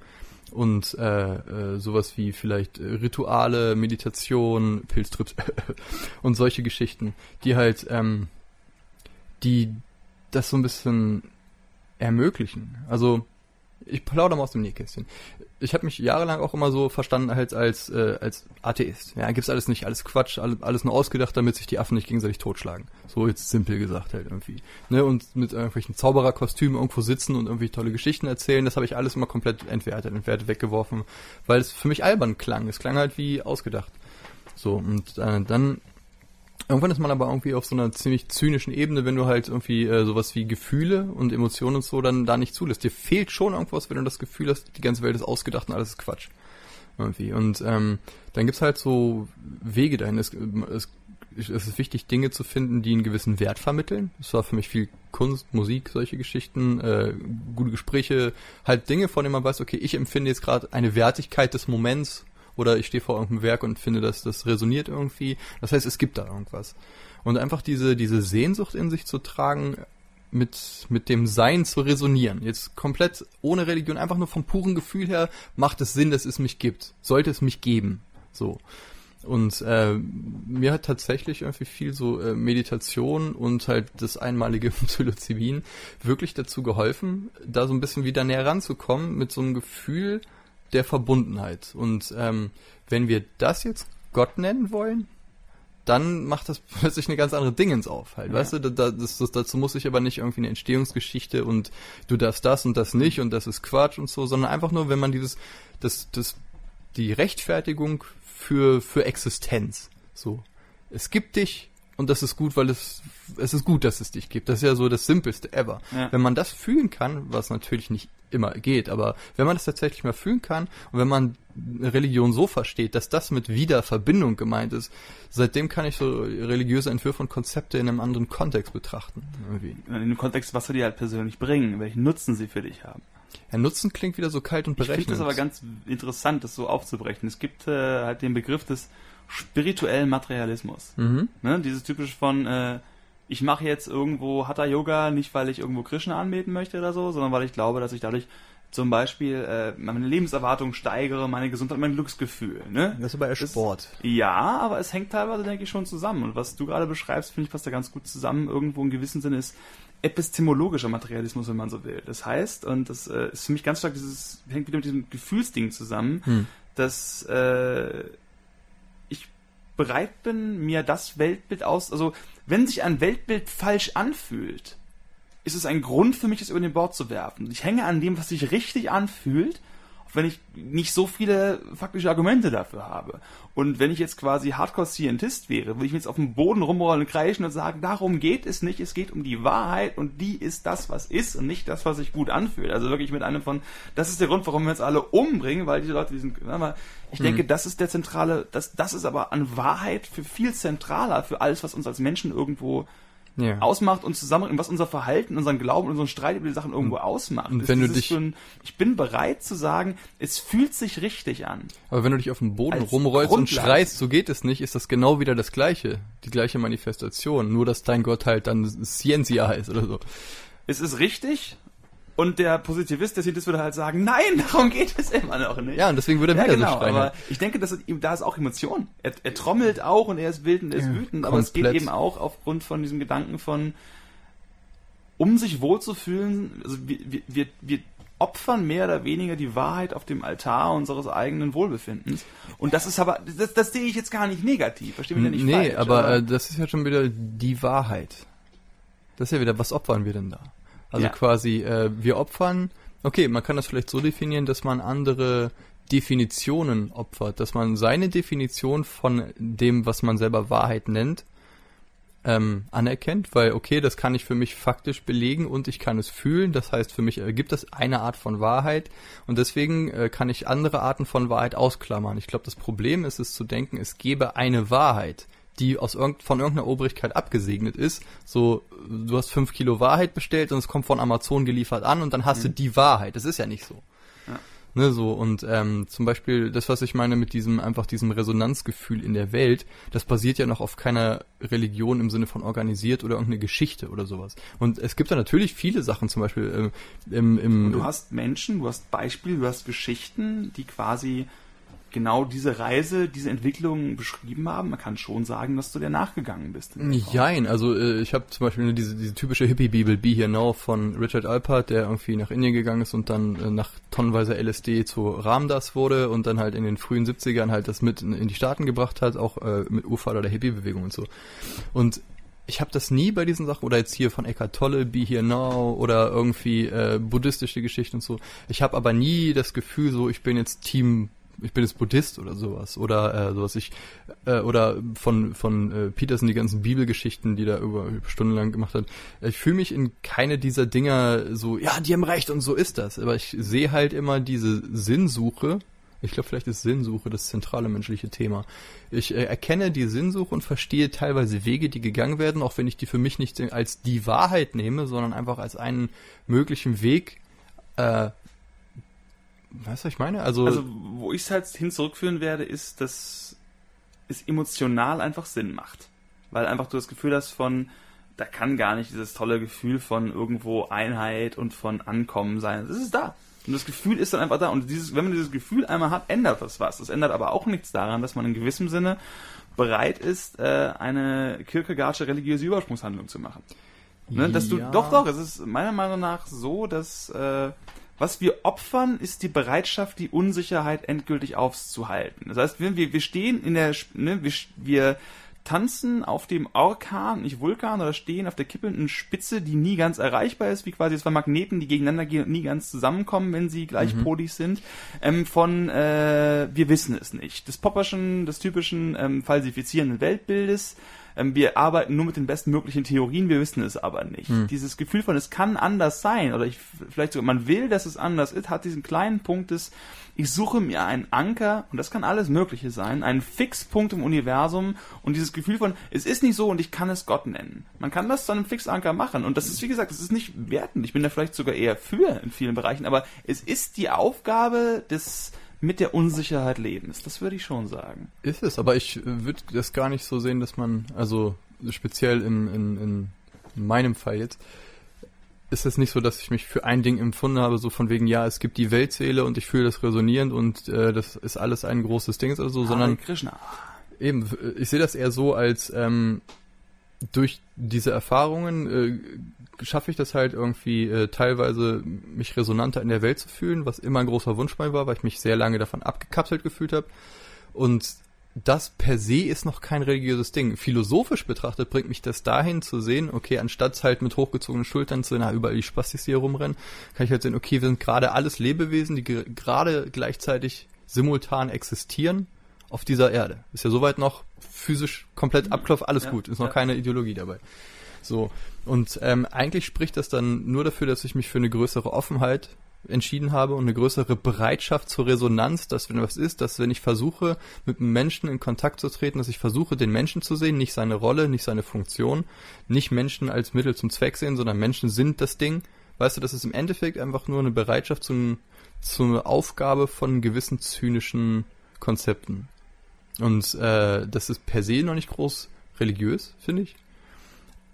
Und äh, äh, sowas wie vielleicht Rituale, Meditation, Pilztrips und solche Geschichten, die halt, ähm, die das so ein bisschen ermöglichen. Also ich plaudere mal aus dem Nähkästchen. Ich habe mich jahrelang auch immer so verstanden als als äh, als Atheist. Ja, gibt's alles nicht, alles Quatsch, alles, alles nur ausgedacht, damit sich die Affen nicht gegenseitig totschlagen. So jetzt simpel gesagt halt irgendwie. Ne, und mit irgendwelchen Zaubererkostümen irgendwo sitzen und irgendwie tolle Geschichten erzählen, das habe ich alles immer komplett entwertet, entwertet, weggeworfen, weil es für mich albern klang. Es klang halt wie ausgedacht. So, und äh, dann Irgendwann ist man aber irgendwie auf so einer ziemlich zynischen Ebene, wenn du halt irgendwie äh, sowas wie Gefühle und Emotionen und so dann da nicht zulässt. Dir fehlt schon irgendwas, wenn du das Gefühl hast, die ganze Welt ist ausgedacht und alles ist Quatsch. Irgendwie. Und ähm, dann gibt's halt so Wege dahin. Es, es, es ist wichtig, Dinge zu finden, die einen gewissen Wert vermitteln. Das war für mich viel Kunst, Musik, solche Geschichten, äh, gute Gespräche, halt Dinge, von denen man weiß, okay, ich empfinde jetzt gerade eine Wertigkeit des Moments oder ich stehe vor irgendeinem Werk und finde, dass das resoniert irgendwie. Das heißt, es gibt da irgendwas. Und einfach diese, diese Sehnsucht in sich zu tragen, mit, mit dem Sein zu resonieren. Jetzt komplett ohne Religion, einfach nur vom puren Gefühl her, macht es Sinn, dass es mich gibt. Sollte es mich geben. So. Und äh, mir hat tatsächlich irgendwie viel so äh, Meditation und halt das einmalige Psilocybin wirklich dazu geholfen, da so ein bisschen wieder näher ranzukommen mit so einem Gefühl der Verbundenheit. Und ähm, wenn wir das jetzt Gott nennen wollen, dann macht das plötzlich eine ganz andere Dingens auf, halt, ja. weißt du, da, das, das, dazu muss ich aber nicht irgendwie eine Entstehungsgeschichte und du darfst das und das nicht und das ist Quatsch und so, sondern einfach nur, wenn man dieses, das, das, die Rechtfertigung für, für Existenz, so. Es gibt dich und das ist gut, weil es, es ist gut, dass es dich gibt. Das ist ja so das Simpelste ever. Ja. Wenn man das fühlen kann, was natürlich nicht immer geht, aber wenn man das tatsächlich mal fühlen kann und wenn man Religion so versteht, dass das mit Wiederverbindung gemeint ist, seitdem kann ich so religiöse Entwürfe und Konzepte in einem anderen Kontext betrachten. Irgendwie. In dem Kontext, was sie dir halt persönlich bringen, welchen Nutzen sie für dich haben. Ja, Nutzen klingt wieder so kalt und berechnet. Ich finde das aber ganz interessant, das so aufzubrechen. Es gibt äh, halt den Begriff des spirituellen Materialismus. Mhm. Ne? Dieses typische von, äh, ich mache jetzt irgendwo Hatha Yoga nicht, weil ich irgendwo Krishna anbeten möchte oder so, sondern weil ich glaube, dass ich dadurch zum Beispiel äh, meine Lebenserwartung steigere, meine Gesundheit, mein Glücksgefühl. Ne? Das ist aber eher Sport. Das, ja, aber es hängt teilweise, denke ich, schon zusammen. Und was du gerade beschreibst, finde ich, passt da ganz gut zusammen. Irgendwo im gewissen Sinne ist epistemologischer Materialismus, wenn man so will. Das heißt, und das äh, ist für mich ganz stark dieses, hängt wieder mit diesem Gefühlsding zusammen, hm. dass äh, bereit bin, mir das Weltbild aus, also wenn sich ein Weltbild falsch anfühlt, ist es ein Grund für mich, es über den Bord zu werfen. Ich hänge an dem, was sich richtig anfühlt wenn ich nicht so viele faktische Argumente dafür habe. Und wenn ich jetzt quasi Hardcore-Scientist wäre, würde ich mir jetzt auf dem Boden rumrollen und kreischen und sagen, darum geht es nicht, es geht um die Wahrheit und die ist das, was ist und nicht das, was sich gut anfühlt. Also wirklich mit einem von, das ist der Grund, warum wir uns alle umbringen, weil diese Leute, die sind, ich mhm. denke, das ist der zentrale, das, das ist aber an Wahrheit für viel zentraler für alles, was uns als Menschen irgendwo ja. ausmacht und zusammen, was unser Verhalten, unseren Glauben, unseren Streit über die Sachen irgendwo ausmacht. Und wenn du dich, ein, ich bin bereit zu sagen, es fühlt sich richtig an. Aber wenn du dich auf dem Boden rumrollst Grundlage. und schreist, so geht es nicht, ist das genau wieder das Gleiche, die gleiche Manifestation, nur dass dein Gott halt dann Ciencia heißt oder so. Es ist richtig, und der Positivist, der Scientist würde halt sagen, nein, darum geht es immer noch nicht. Ja, und deswegen würde er ja, wieder genau, so schreien. Aber ich denke, dass ihm, da ist auch Emotion. Er, er trommelt auch und er ist wild und er ist ja, wütend, aber es geht eben auch aufgrund von diesem Gedanken von, um sich wohlzufühlen, also wir, wir, wir opfern mehr oder weniger die Wahrheit auf dem Altar unseres eigenen Wohlbefindens. Und das ist aber, das, das sehe ich jetzt gar nicht negativ, verstehe mich ja nicht nee, falsch. Nee, aber, aber äh, das ist ja schon wieder die Wahrheit. Das ist ja wieder, was opfern wir denn da? Also ja. quasi, äh, wir opfern, okay, man kann das vielleicht so definieren, dass man andere Definitionen opfert, dass man seine Definition von dem, was man selber Wahrheit nennt, ähm, anerkennt, weil okay, das kann ich für mich faktisch belegen und ich kann es fühlen. Das heißt, für mich ergibt das eine Art von Wahrheit und deswegen äh, kann ich andere Arten von Wahrheit ausklammern. Ich glaube, das Problem ist es zu denken, es gebe eine Wahrheit die aus irgend, von irgendeiner Obrigkeit abgesegnet ist. So, du hast fünf Kilo Wahrheit bestellt und es kommt von Amazon geliefert an und dann hast mhm. du die Wahrheit. Das ist ja nicht so. Ja. Ne, so, und ähm, zum Beispiel das, was ich meine mit diesem, einfach diesem Resonanzgefühl in der Welt, das basiert ja noch auf keiner Religion im Sinne von organisiert oder irgendeine Geschichte oder sowas. Und es gibt da natürlich viele Sachen, zum Beispiel ähm, im, im. du hast Menschen, du hast Beispiele, du hast Geschichten, die quasi genau diese Reise, diese Entwicklung beschrieben haben. Man kann schon sagen, dass du der nachgegangen bist. Jein, also äh, ich habe zum Beispiel diese, diese typische Hippie-Bibel Be Here Now von Richard Alpert, der irgendwie nach Indien gegangen ist und dann äh, nach tonnenweise LSD zu Ramdas wurde und dann halt in den frühen 70ern halt das mit in, die Staaten gebracht hat, auch äh, mit Urvater der Hippie-Bewegung und so. Und ich habe das nie bei diesen Sachen oder jetzt hier von Eckhart Tolle, Be Here Now oder irgendwie äh, buddhistische Geschichten und so. Ich habe aber nie das Gefühl, so ich bin jetzt Team ich bin jetzt Buddhist oder sowas oder äh, sowas ich äh, oder von von äh, Peterson die ganzen Bibelgeschichten, die da über, über Stunden lang gemacht hat. Ich fühle mich in keine dieser Dinger so, ja, die haben recht und so ist das, aber ich sehe halt immer diese Sinnsuche. Ich glaube, vielleicht ist Sinnsuche das zentrale menschliche Thema. Ich äh, erkenne die Sinnsuche und verstehe teilweise Wege, die gegangen werden, auch wenn ich die für mich nicht als die Wahrheit nehme, sondern einfach als einen möglichen Weg, äh, Weißt du, was ich meine? Also, also wo ich es halt hin zurückführen werde, ist, dass es emotional einfach Sinn macht. Weil einfach du das Gefühl hast von, da kann gar nicht dieses tolle Gefühl von irgendwo Einheit und von Ankommen sein. Das ist da. Und das Gefühl ist dann einfach da. Und dieses, wenn man dieses Gefühl einmal hat, ändert das was. Das ändert aber auch nichts daran, dass man in gewissem Sinne bereit ist, äh, eine Kierkegaardsche religiöse Übersprungshandlung zu machen. Ne? Dass du, Ja. doch, doch, es ist meiner Meinung nach so, dass äh, was wir opfern, ist die Bereitschaft, die Unsicherheit endgültig aufzuhalten. Das heißt, wir, wir wir stehen in der, ne, wir, wir tanzen auf dem Orkan, nicht Vulkan, oder stehen auf der kippelnden Spitze, die nie ganz erreichbar ist, wie quasi zwei Magneten, die gegeneinander gehen und nie ganz zusammenkommen, wenn sie gleichpolig sind, ähm, von äh, wir wissen es nicht. Des Popperschen, des typischen ähm, falsifizierenden Weltbildes, ähm, wir arbeiten nur mit den bestmöglichen Theorien, wir wissen es aber nicht. Dieses Gefühl von, es kann anders sein, oder ich, vielleicht sogar, man will, dass es anders ist, hat diesen kleinen Punkt des, ich suche mir einen Anker, und das kann alles Mögliche sein, einen Fixpunkt im Universum, und dieses Gefühl von, es ist nicht so, und ich kann es Gott nennen. Man kann das zu einem Fixanker machen, und das ist, wie gesagt, es ist nicht wertend, ich bin da vielleicht sogar eher für in vielen Bereichen, aber es ist die Aufgabe des, mit der Unsicherheit Lebens, das würde ich schon sagen. Ist es, aber ich würde das gar nicht so sehen, dass man, also speziell im, in, in meinem Fall jetzt, ist es nicht so, dass ich mich für ein Ding empfunden habe, so von wegen, ja, es gibt die Weltseele und ich fühle das resonierend und äh, das ist alles ein großes Ding oder so, sondern Hare Krishna. Eben, ich sehe das eher so als ähm, durch diese Erfahrungen äh, schaffe ich das halt irgendwie äh, teilweise mich resonanter in der Welt zu fühlen, was immer ein großer Wunsch bei mir war, weil ich mich sehr lange davon abgekapselt gefühlt habe. Und das per se ist noch kein religiöses Ding. Philosophisch betrachtet bringt mich das dahin zu sehen, okay, anstatt halt mit hochgezogenen Schultern zu sehen, na, überall die Spastis, hier rumrennen, kann ich halt sehen, okay, wir sind gerade alles Lebewesen, die ge- gerade gleichzeitig simultan existieren auf dieser Erde. Ist ja soweit noch physisch komplett abklopf, alles Ja, gut, ist noch ja. keine Ideologie dabei. So. Und ähm, eigentlich spricht das dann nur dafür, dass ich mich für eine größere Offenheit entschieden habe und eine größere Bereitschaft zur Resonanz, dass wenn was ist, dass wenn ich versuche, mit einem Menschen in Kontakt zu treten, dass ich versuche, den Menschen zu sehen, nicht seine Rolle, nicht seine Funktion, nicht Menschen als Mittel zum Zweck sehen, sondern Menschen sind das Ding. Weißt du, das ist im Endeffekt einfach nur eine Bereitschaft zu, zu einer Aufgabe von gewissen zynischen Konzepten. Und äh, das ist per se noch nicht groß religiös, finde ich.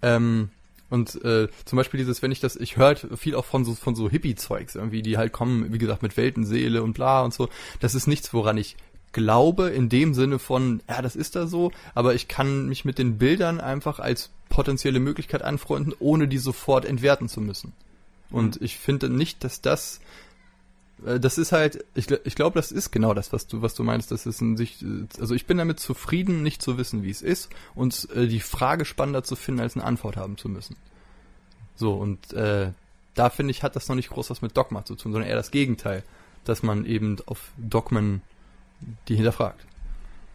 Ähm, und äh, zum Beispiel dieses, wenn ich das, ich höre halt viel auch von so von so Hippie-Zeugs irgendwie, die halt kommen, wie gesagt, mit Weltenseele und bla und so. Das ist nichts, woran ich glaube, in dem Sinne von, ja, das ist da so, aber ich kann mich mit den Bildern einfach als potenzielle Möglichkeit anfreunden, ohne die sofort entwerten zu müssen. Und ich finde nicht, dass das das ist halt, ich, ich glaube, das ist genau das, was du, was du meinst. Das ist ein sich, äh, also ich bin damit zufrieden, nicht zu wissen, wie es ist und äh, die Frage spannender zu finden, als eine Antwort haben zu müssen. So, und äh, da finde ich, hat das noch nicht groß was mit Dogma zu tun, sondern eher das Gegenteil, dass man eben auf Dogmen die hinterfragt.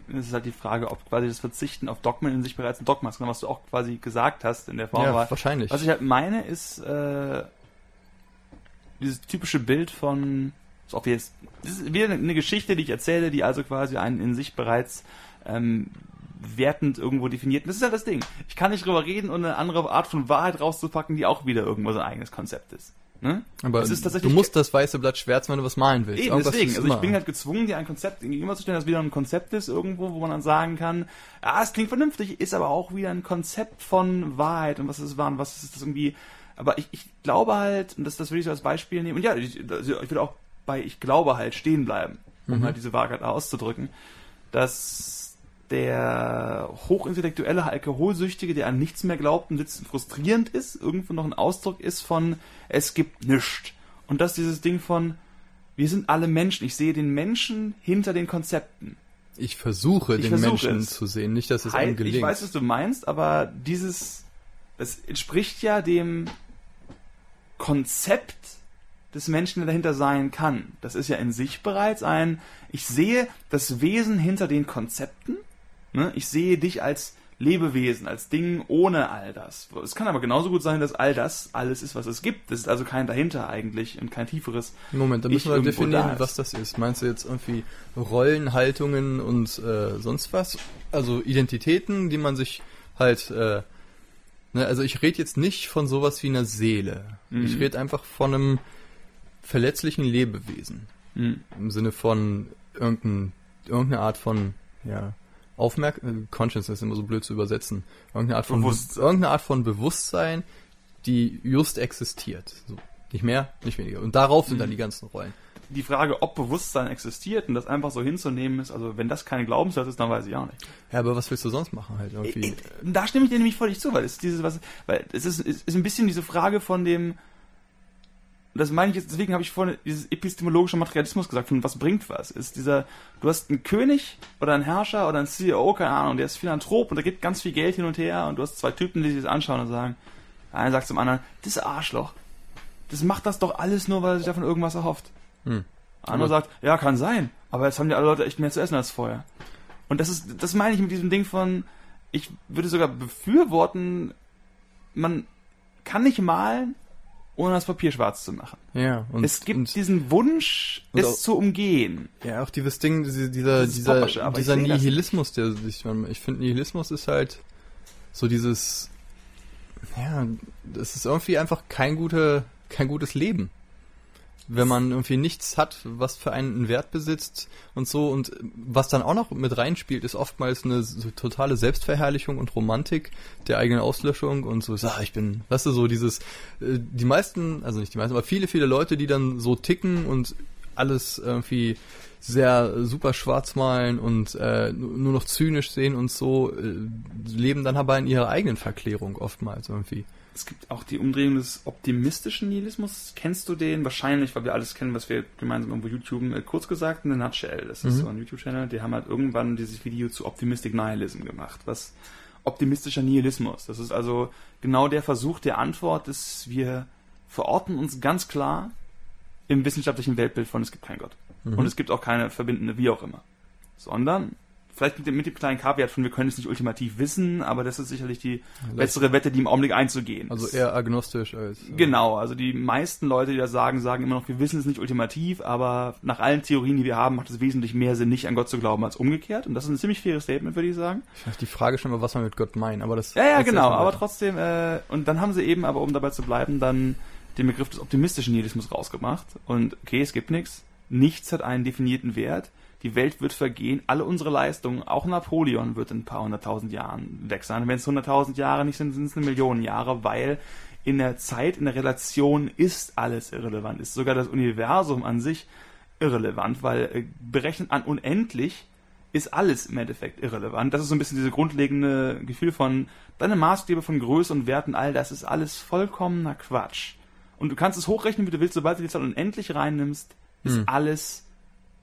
Es ist halt die Frage, ob quasi das Verzichten auf Dogmen in sich bereits ein Dogma ist, was du auch quasi gesagt hast in der Form. Aber wahrscheinlich. was ich halt meine, ist äh, dieses typische Bild von, so ob jetzt, das ist wieder eine, Geschichte, die ich erzähle, die also quasi einen in sich bereits ähm, wertend irgendwo definiert. Das ist halt das Ding. Ich kann nicht drüber reden und eine andere Art von Wahrheit rauszupacken, die auch wieder irgendwo sein eigenes Konzept ist. Ne? aber ist du musst das weiße Blatt schwärzen, wenn du was malen willst. Eben, Irgendwas deswegen. ist Also ich bin halt gezwungen, dir ein Konzept gegenüberzustellen, das wieder ein Konzept ist irgendwo, wo man dann sagen kann, ja, es klingt vernünftig, ist aber auch wieder ein Konzept von Wahrheit und was ist wahr und was ist das irgendwie. Aber ich, ich glaube halt, und das, das würde ich so als Beispiel nehmen, und ja, ich, also ich würde auch bei ich glaube halt stehen bleiben, um halt diese Wahrheit auszudrücken, dass der hochintellektuelle Alkoholsüchtige, der an nichts mehr glaubt und sitzen frustrierend ist, irgendwo noch ein Ausdruck ist von es gibt nichts. Und dass dieses Ding von wir sind alle Menschen, ich sehe den Menschen hinter den Konzepten. ich versuche, Ich den versuche Menschen es. zu sehen, nicht, dass es einem gelingt. ich weiß, was du meinst, aber dieses, es entspricht ja dem Konzept des Menschen, der dahinter sein kann. Das ist ja in sich bereits ein, ich sehe das Wesen hinter den Konzepten, ne? ich sehe dich als Lebewesen, als Ding ohne all das. Es kann aber genauso gut sein, dass all das alles ist, was es gibt. Das ist also kein dahinter eigentlich und kein tieferes. Moment, da ich müssen wir irgendwo definieren, da was das ist. Meinst du jetzt irgendwie Rollenhaltungen und äh, sonst was? Also Identitäten, die man sich halt, äh, ne, also ich rede jetzt nicht von sowas wie einer Seele. Mhm. Ich rede einfach von einem verletzlichen Lebewesen. Hm. Im Sinne von irgendein, irgendeine Art von, ja, Aufmerk äh, Consciousness ist immer so blöd zu übersetzen. Irgendeine Art von, Bewusstsein. irgendeine Art von Bewusstsein, die just existiert. So, Nicht mehr, nicht weniger. Und darauf sind dann die ganzen Rollen. Die Frage, ob Bewusstsein existiert und das einfach so hinzunehmen ist, also wenn das keine Glaubenssatz ist, dann weiß ich auch nicht. Ja, aber was willst du sonst machen halt irgendwie? Äh, äh, Da stimme ich dir nämlich völlig zu, weil es dieses was, weil es ist, es ist ein bisschen diese Frage von dem, das meine ich jetzt, deswegen habe ich vorhin dieses epistemologische Materialismus gesagt, von was bringt was, ist dieser, du hast einen König oder einen Herrscher oder einen CEO, keine Ahnung, der ist Philanthrop und der gibt ganz viel Geld hin und her und du hast zwei Typen, die sich das anschauen und sagen, einer sagt zum anderen, das Arschloch, das macht das doch alles nur, weil er sich davon irgendwas erhofft. Hm. Einer sagt, ja, kann sein, aber jetzt haben die alle Leute echt mehr zu essen als vorher. Und das ist, das meine ich mit diesem Ding von, ich würde sogar befürworten, man kann nicht malen, ohne das Papier schwarz zu machen. Ja, und es gibt und, diesen Wunsch, es auch- zu umgehen. ja auch dieses Ding, diese, dieser, dieser, dieser Nihilismus, der sich, ich finde Nihilismus ist halt so dieses, ja, das ist irgendwie einfach kein gute, kein gutes Leben. Wenn man irgendwie nichts hat, was für einen Wert besitzt und so und was dann auch noch mit reinspielt, ist oftmals eine totale Selbstverherrlichung und Romantik der eigenen Auslöschung und so, ah, ich bin, weißt du, so dieses, äh, die meisten, also nicht die meisten, aber viele, viele Leute, die dann so ticken und alles irgendwie sehr super schwarz malen und äh, nu- nur noch zynisch sehen und so, äh, leben dann aber in ihrer eigenen Verklärung oftmals irgendwie. Es gibt auch die Umdrehung des optimistischen Nihilismus. Kennst du den? Wahrscheinlich, weil wir alles kennen, was wir gemeinsam irgendwo YouTube, äh, kurz gesagt, eine Nutshell. Das ist Mhm. so ein YouTube-Channel, die haben halt irgendwann dieses Video zu Optimistic Nihilism gemacht. Was optimistischer Nihilismus. Das ist also genau der Versuch der Antwort, dass wir verorten uns ganz klar im wissenschaftlichen Weltbild von es gibt keinen Gott. Mhm. Und es gibt auch keine verbindende, wie auch immer. Sondern, vielleicht mit dem, mit dem kleinen Kaviar von, wir können es nicht ultimativ wissen, aber das ist sicherlich die bessere Wette, die im Augenblick einzugehen Also ist. eher agnostisch als. äh, Genau, also die meisten Leute, die das sagen, sagen immer noch, wir wissen es nicht ultimativ, aber nach allen Theorien, die wir haben, macht es wesentlich mehr Sinn, nicht an Gott zu glauben, als umgekehrt. Und das ist ein ziemlich faires Statement, würde ich sagen. Ich die Frage schon mal, was man mit Gott meint, aber das. Ja, ja, genau, aber trotzdem, äh, und dann haben sie eben, aber um dabei zu bleiben, dann den Begriff des optimistischen Nihilismus rausgemacht. Und okay, es gibt nichts. Nichts hat einen definierten Wert. Die Welt wird vergehen. Alle unsere Leistungen, auch Napoleon wird in ein paar hunderttausend Jahren weg sein. Wenn es hunderttausend Jahre nicht sind, sind es eine Million Jahre, weil in der Zeit, in der Relation ist alles irrelevant. Ist sogar das Universum an sich irrelevant, weil äh, berechnet an unendlich ist alles im Endeffekt irrelevant. Das ist so ein bisschen diese grundlegende Gefühl von deine Maßstäbe von Größe und Werten, all das ist alles vollkommener Quatsch. Und du kannst es hochrechnen, wie du willst, sobald du die Zahl unendlich reinnimmst, ist Hm. alles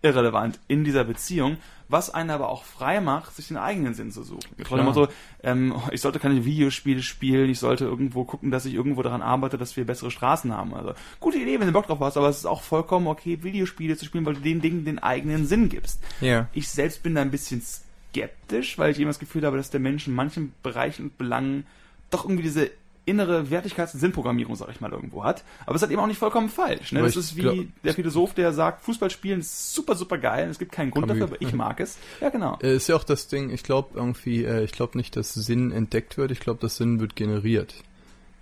irrelevant in dieser Beziehung, was einen aber auch frei macht, sich den eigenen Sinn zu suchen. Ich immer so, ähm, ich sollte keine Videospiele spielen, ich sollte irgendwo gucken, dass ich irgendwo daran arbeite, dass wir bessere Straßen haben. Also gute Idee, wenn du Bock drauf hast, aber es ist auch vollkommen okay, Videospiele zu spielen, weil du den Dingen den eigenen Sinn gibst. Ja. Ich selbst bin da ein bisschen skeptisch, weil ich immer das Gefühl habe, dass der Mensch in manchen Bereichen und Belangen doch irgendwie diese innere Wertigkeits- und Sinnprogrammierung, sag ich mal, irgendwo hat. Aber es ist halt eben auch nicht vollkommen falsch. Ne? Das ist wie glaub- der Philosoph, der sagt, Fußball spielen ist super, super geil. Es gibt keinen Grund Camus. dafür, aber ich mag es. Ja, genau. Äh, Ist ja auch das Ding, ich glaube irgendwie, äh, ich glaube nicht, dass Sinn entdeckt wird, ich glaube, dass Sinn wird generiert.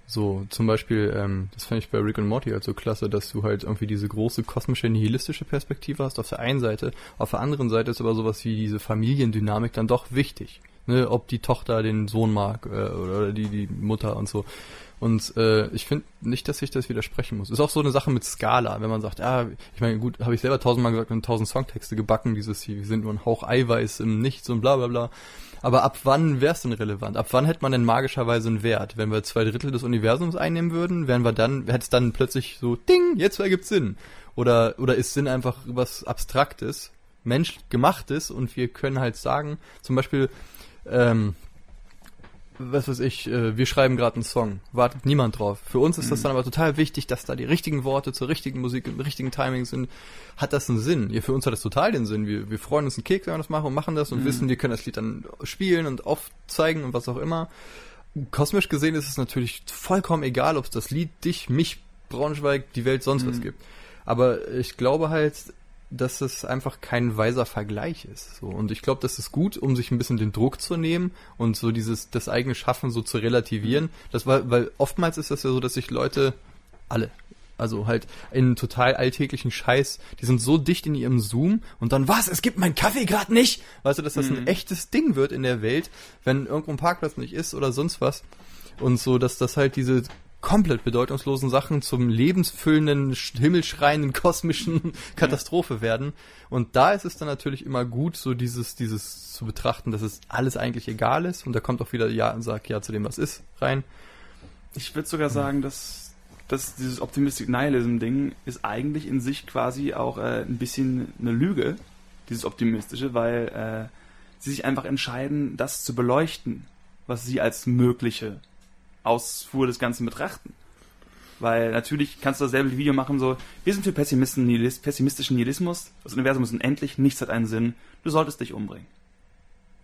So, zum Beispiel, ähm, das fand ich bei Rick und Morty halt so klasse, dass du halt irgendwie diese große kosmische nihilistische Perspektive hast auf der einen Seite, auf der anderen Seite ist aber sowas wie diese Familiendynamik dann doch wichtig. Ne, ob die Tochter den Sohn mag äh, oder die, die Mutter und so. Und äh, ich finde nicht, dass ich das widersprechen muss. Ist auch so eine Sache mit Skala, wenn man sagt, ah, ich meine, gut, habe ich selber tausendmal gesagt und tausend Songtexte gebacken, dieses hier, wir sind nur ein Hauch Eiweiß im Nichts und bla bla bla. Aber ab wann wäre es denn relevant? Ab wann hätte man denn magischerweise einen Wert? Wenn wir zwei Drittel des Universums einnehmen würden, wären wir dann, hätte es dann plötzlich so, ding, jetzt ergibt Sinn. Oder, oder ist Sinn einfach was Abstraktes, menschgemachtes und wir können halt sagen, zum Beispiel, ähm, was weiß ich, äh, wir schreiben gerade einen Song, wartet niemand drauf. Für uns ist das Mhm. dann aber total wichtig, dass da die richtigen Worte zur richtigen Musik im richtigen Timing sind. Hat das einen Sinn? Ja, für uns hat das total den Sinn. Wir, wir freuen uns einen Keks, wenn wir das machen und machen das und Mhm. wissen, wir können das Lied dann spielen und aufzeigen und was auch immer. Kosmisch gesehen ist es natürlich vollkommen egal, ob es das Lied dich, mich, Braunschweig, die Welt sonst was Mhm. gibt. Aber ich glaube halt, dass es einfach kein weiser Vergleich ist. So. Und ich glaube, das ist gut, um sich ein bisschen den Druck zu nehmen und so dieses, das eigene Schaffen so zu relativieren. Das war, weil oftmals ist das ja so, dass sich Leute, alle, also halt in total alltäglichen Scheiß, die sind so dicht in ihrem Zoom und dann, was, es gibt meinen Kaffee gerade nicht? Weißt du, dass das ein Mhm. echtes Ding wird in der Welt, wenn irgendwo ein Parkplatz nicht ist oder sonst was. Und so, dass das halt diese komplett bedeutungslosen Sachen zum lebensfüllenden, himmelschreienden, kosmischen Katastrophe werden. Und da ist es dann natürlich immer gut, so dieses, dieses zu betrachten, dass es alles eigentlich egal ist. Und da kommt auch wieder Ja und sagt Ja zu dem, was ist, rein. Ich würde sogar sagen, dass, dass dieses Optimistic Nihilism-Ding ist eigentlich in sich quasi auch äh, ein bisschen eine Lüge, dieses Optimistische, weil äh, sie sich einfach entscheiden, das zu beleuchten, was sie als mögliche Ausfuhr des Ganzen betrachten. Weil natürlich kannst du dasselbe Video machen, so, wir sind für Pessimisten, Nihilist, pessimistischen Nihilismus, das Universum ist unendlich, nichts hat einen Sinn, du solltest dich umbringen.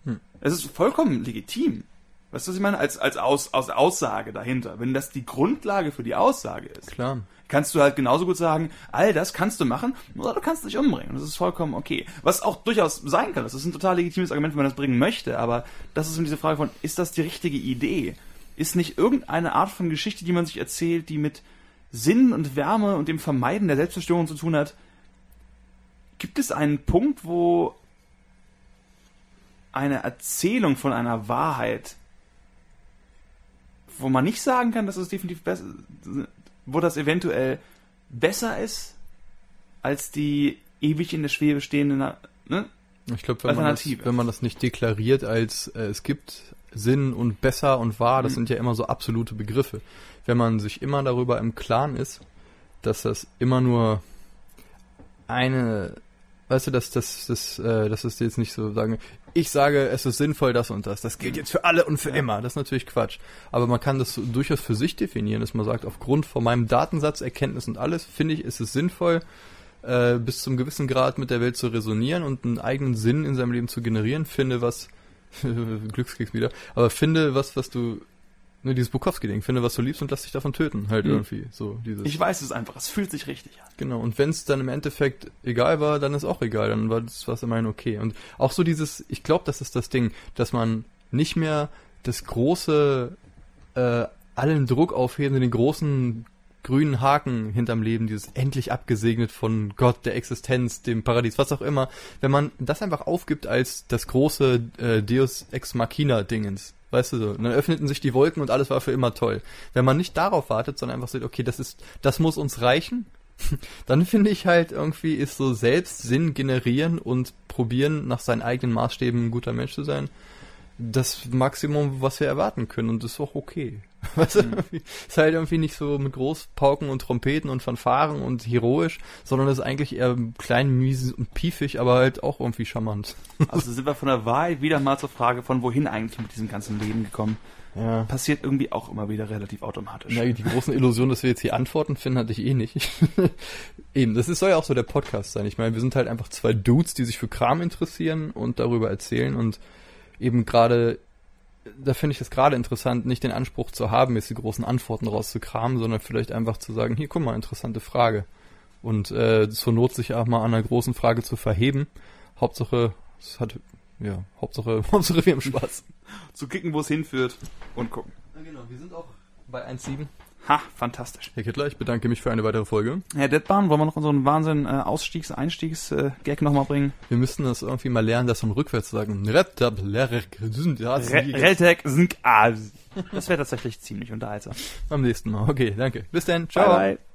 Hm. Es ist vollkommen legitim. Weißt du, was ich meine? Als, als Aus, aus Aussage dahinter. Wenn das die Grundlage für die Aussage ist, Klar. kannst du halt genauso gut sagen, all das kannst du machen, oder du kannst dich umbringen. Das ist vollkommen okay. Was auch durchaus sein kann. Das ist ein total legitimes Argument, wenn man das bringen möchte, aber das ist eben diese Frage von, ist das die richtige Idee? Ist nicht irgendeine Art von Geschichte, die man sich erzählt, die mit Sinn und Wärme und dem Vermeiden der Selbstzerstörung zu tun hat? Gibt es einen Punkt, wo eine Erzählung von einer Wahrheit, wo man nicht sagen kann, dass es definitiv besser, wo das eventuell besser ist als die ewig in der Schwebe stehende, ne? Ich glaube, wenn, man das- wenn man das nicht deklariert als äh, es gibt Sinn und besser und wahr, das Mhm. sind ja immer so absolute Begriffe. Wenn man sich immer darüber im Klaren ist, dass das immer nur eine, weißt du, dass das, das, äh, das ist jetzt nicht so sagen, ich sage, es ist sinnvoll, das und das. Das gilt jetzt für alle und für Ja. immer. Das ist natürlich Quatsch. Aber man kann das durchaus für sich definieren, dass man sagt, aufgrund von meinem Datensatz, Erkenntnis und alles, finde ich, ist es sinnvoll, äh, bis zum gewissen Grad mit der Welt zu resonieren und einen eigenen Sinn in seinem Leben zu generieren. Finde was, Glückskeks wieder, aber finde was, was du, ne, dieses Bukowski-Ding, finde was du liebst und lass dich davon töten, halt Mhm. irgendwie, so dieses. Ich weiß es einfach, es fühlt sich richtig an. Genau, und wenn es dann im Endeffekt egal war, dann ist auch egal, dann war das was immerhin okay. Und auch so dieses, ich glaube, das ist das Ding, dass man nicht mehr das große, äh, allen Druck aufheben, den großen grünen Haken hinterm Leben, dieses endlich abgesegnet von Gott, der Existenz, dem Paradies, was auch immer, wenn man das einfach aufgibt als das große äh, Deus Ex Machina Dingens, weißt du so, dann öffneten sich die Wolken und alles war für immer toll. Wenn man nicht darauf wartet, sondern einfach sagt, okay, das ist, das muss uns reichen, dann finde ich halt irgendwie ist so selbst Sinn generieren und probieren nach seinen eigenen Maßstäben ein guter Mensch zu sein, das Maximum, was wir erwarten können und das ist auch okay. Weißt du, Mhm. irgendwie, ist halt irgendwie nicht so mit Großpauken und Trompeten und Fanfaren und heroisch, sondern ist eigentlich eher klein, mies und piefig, aber halt auch irgendwie charmant. Also sind wir von der Wahrheit wieder mal zur Frage von wohin eigentlich mit diesem ganzen Leben gekommen. Ja. Passiert irgendwie auch immer wieder relativ automatisch. Na, die großen Illusionen, dass wir jetzt hier Antworten finden, hatte ich eh nicht. Eben, das ist, soll ja auch so der Podcast sein. Ich meine, wir sind halt einfach zwei Dudes, die sich für Kram interessieren und darüber erzählen und eben gerade, da finde ich es gerade interessant, nicht den Anspruch zu haben, jetzt die großen Antworten rauszukramen, sondern vielleicht einfach zu sagen, hier, guck mal, interessante Frage. Und äh, zur Not sich auch mal an einer großen Frage zu verheben. Hauptsache, es hat, ja, Hauptsache, Hauptsache wir haben Spaß. Zu kicken, wo es hinführt und gucken. Ja, genau, wir sind auch bei 1.7. Ha, fantastisch. Herr Kittler, ich bedanke mich für eine weitere Folge. Herr Deadbahn, wollen wir noch unseren Wahnsinn äh, Ausstiegs-, Einstiegs-Gag nochmal bringen? Wir müssten das irgendwie mal lernen, das von rückwärts zu sagen. Reltek sind Das wäre tatsächlich ziemlich unterhaltsam. Am nächsten Mal. Okay, danke. Bis dann. Ciao. Bye, bye.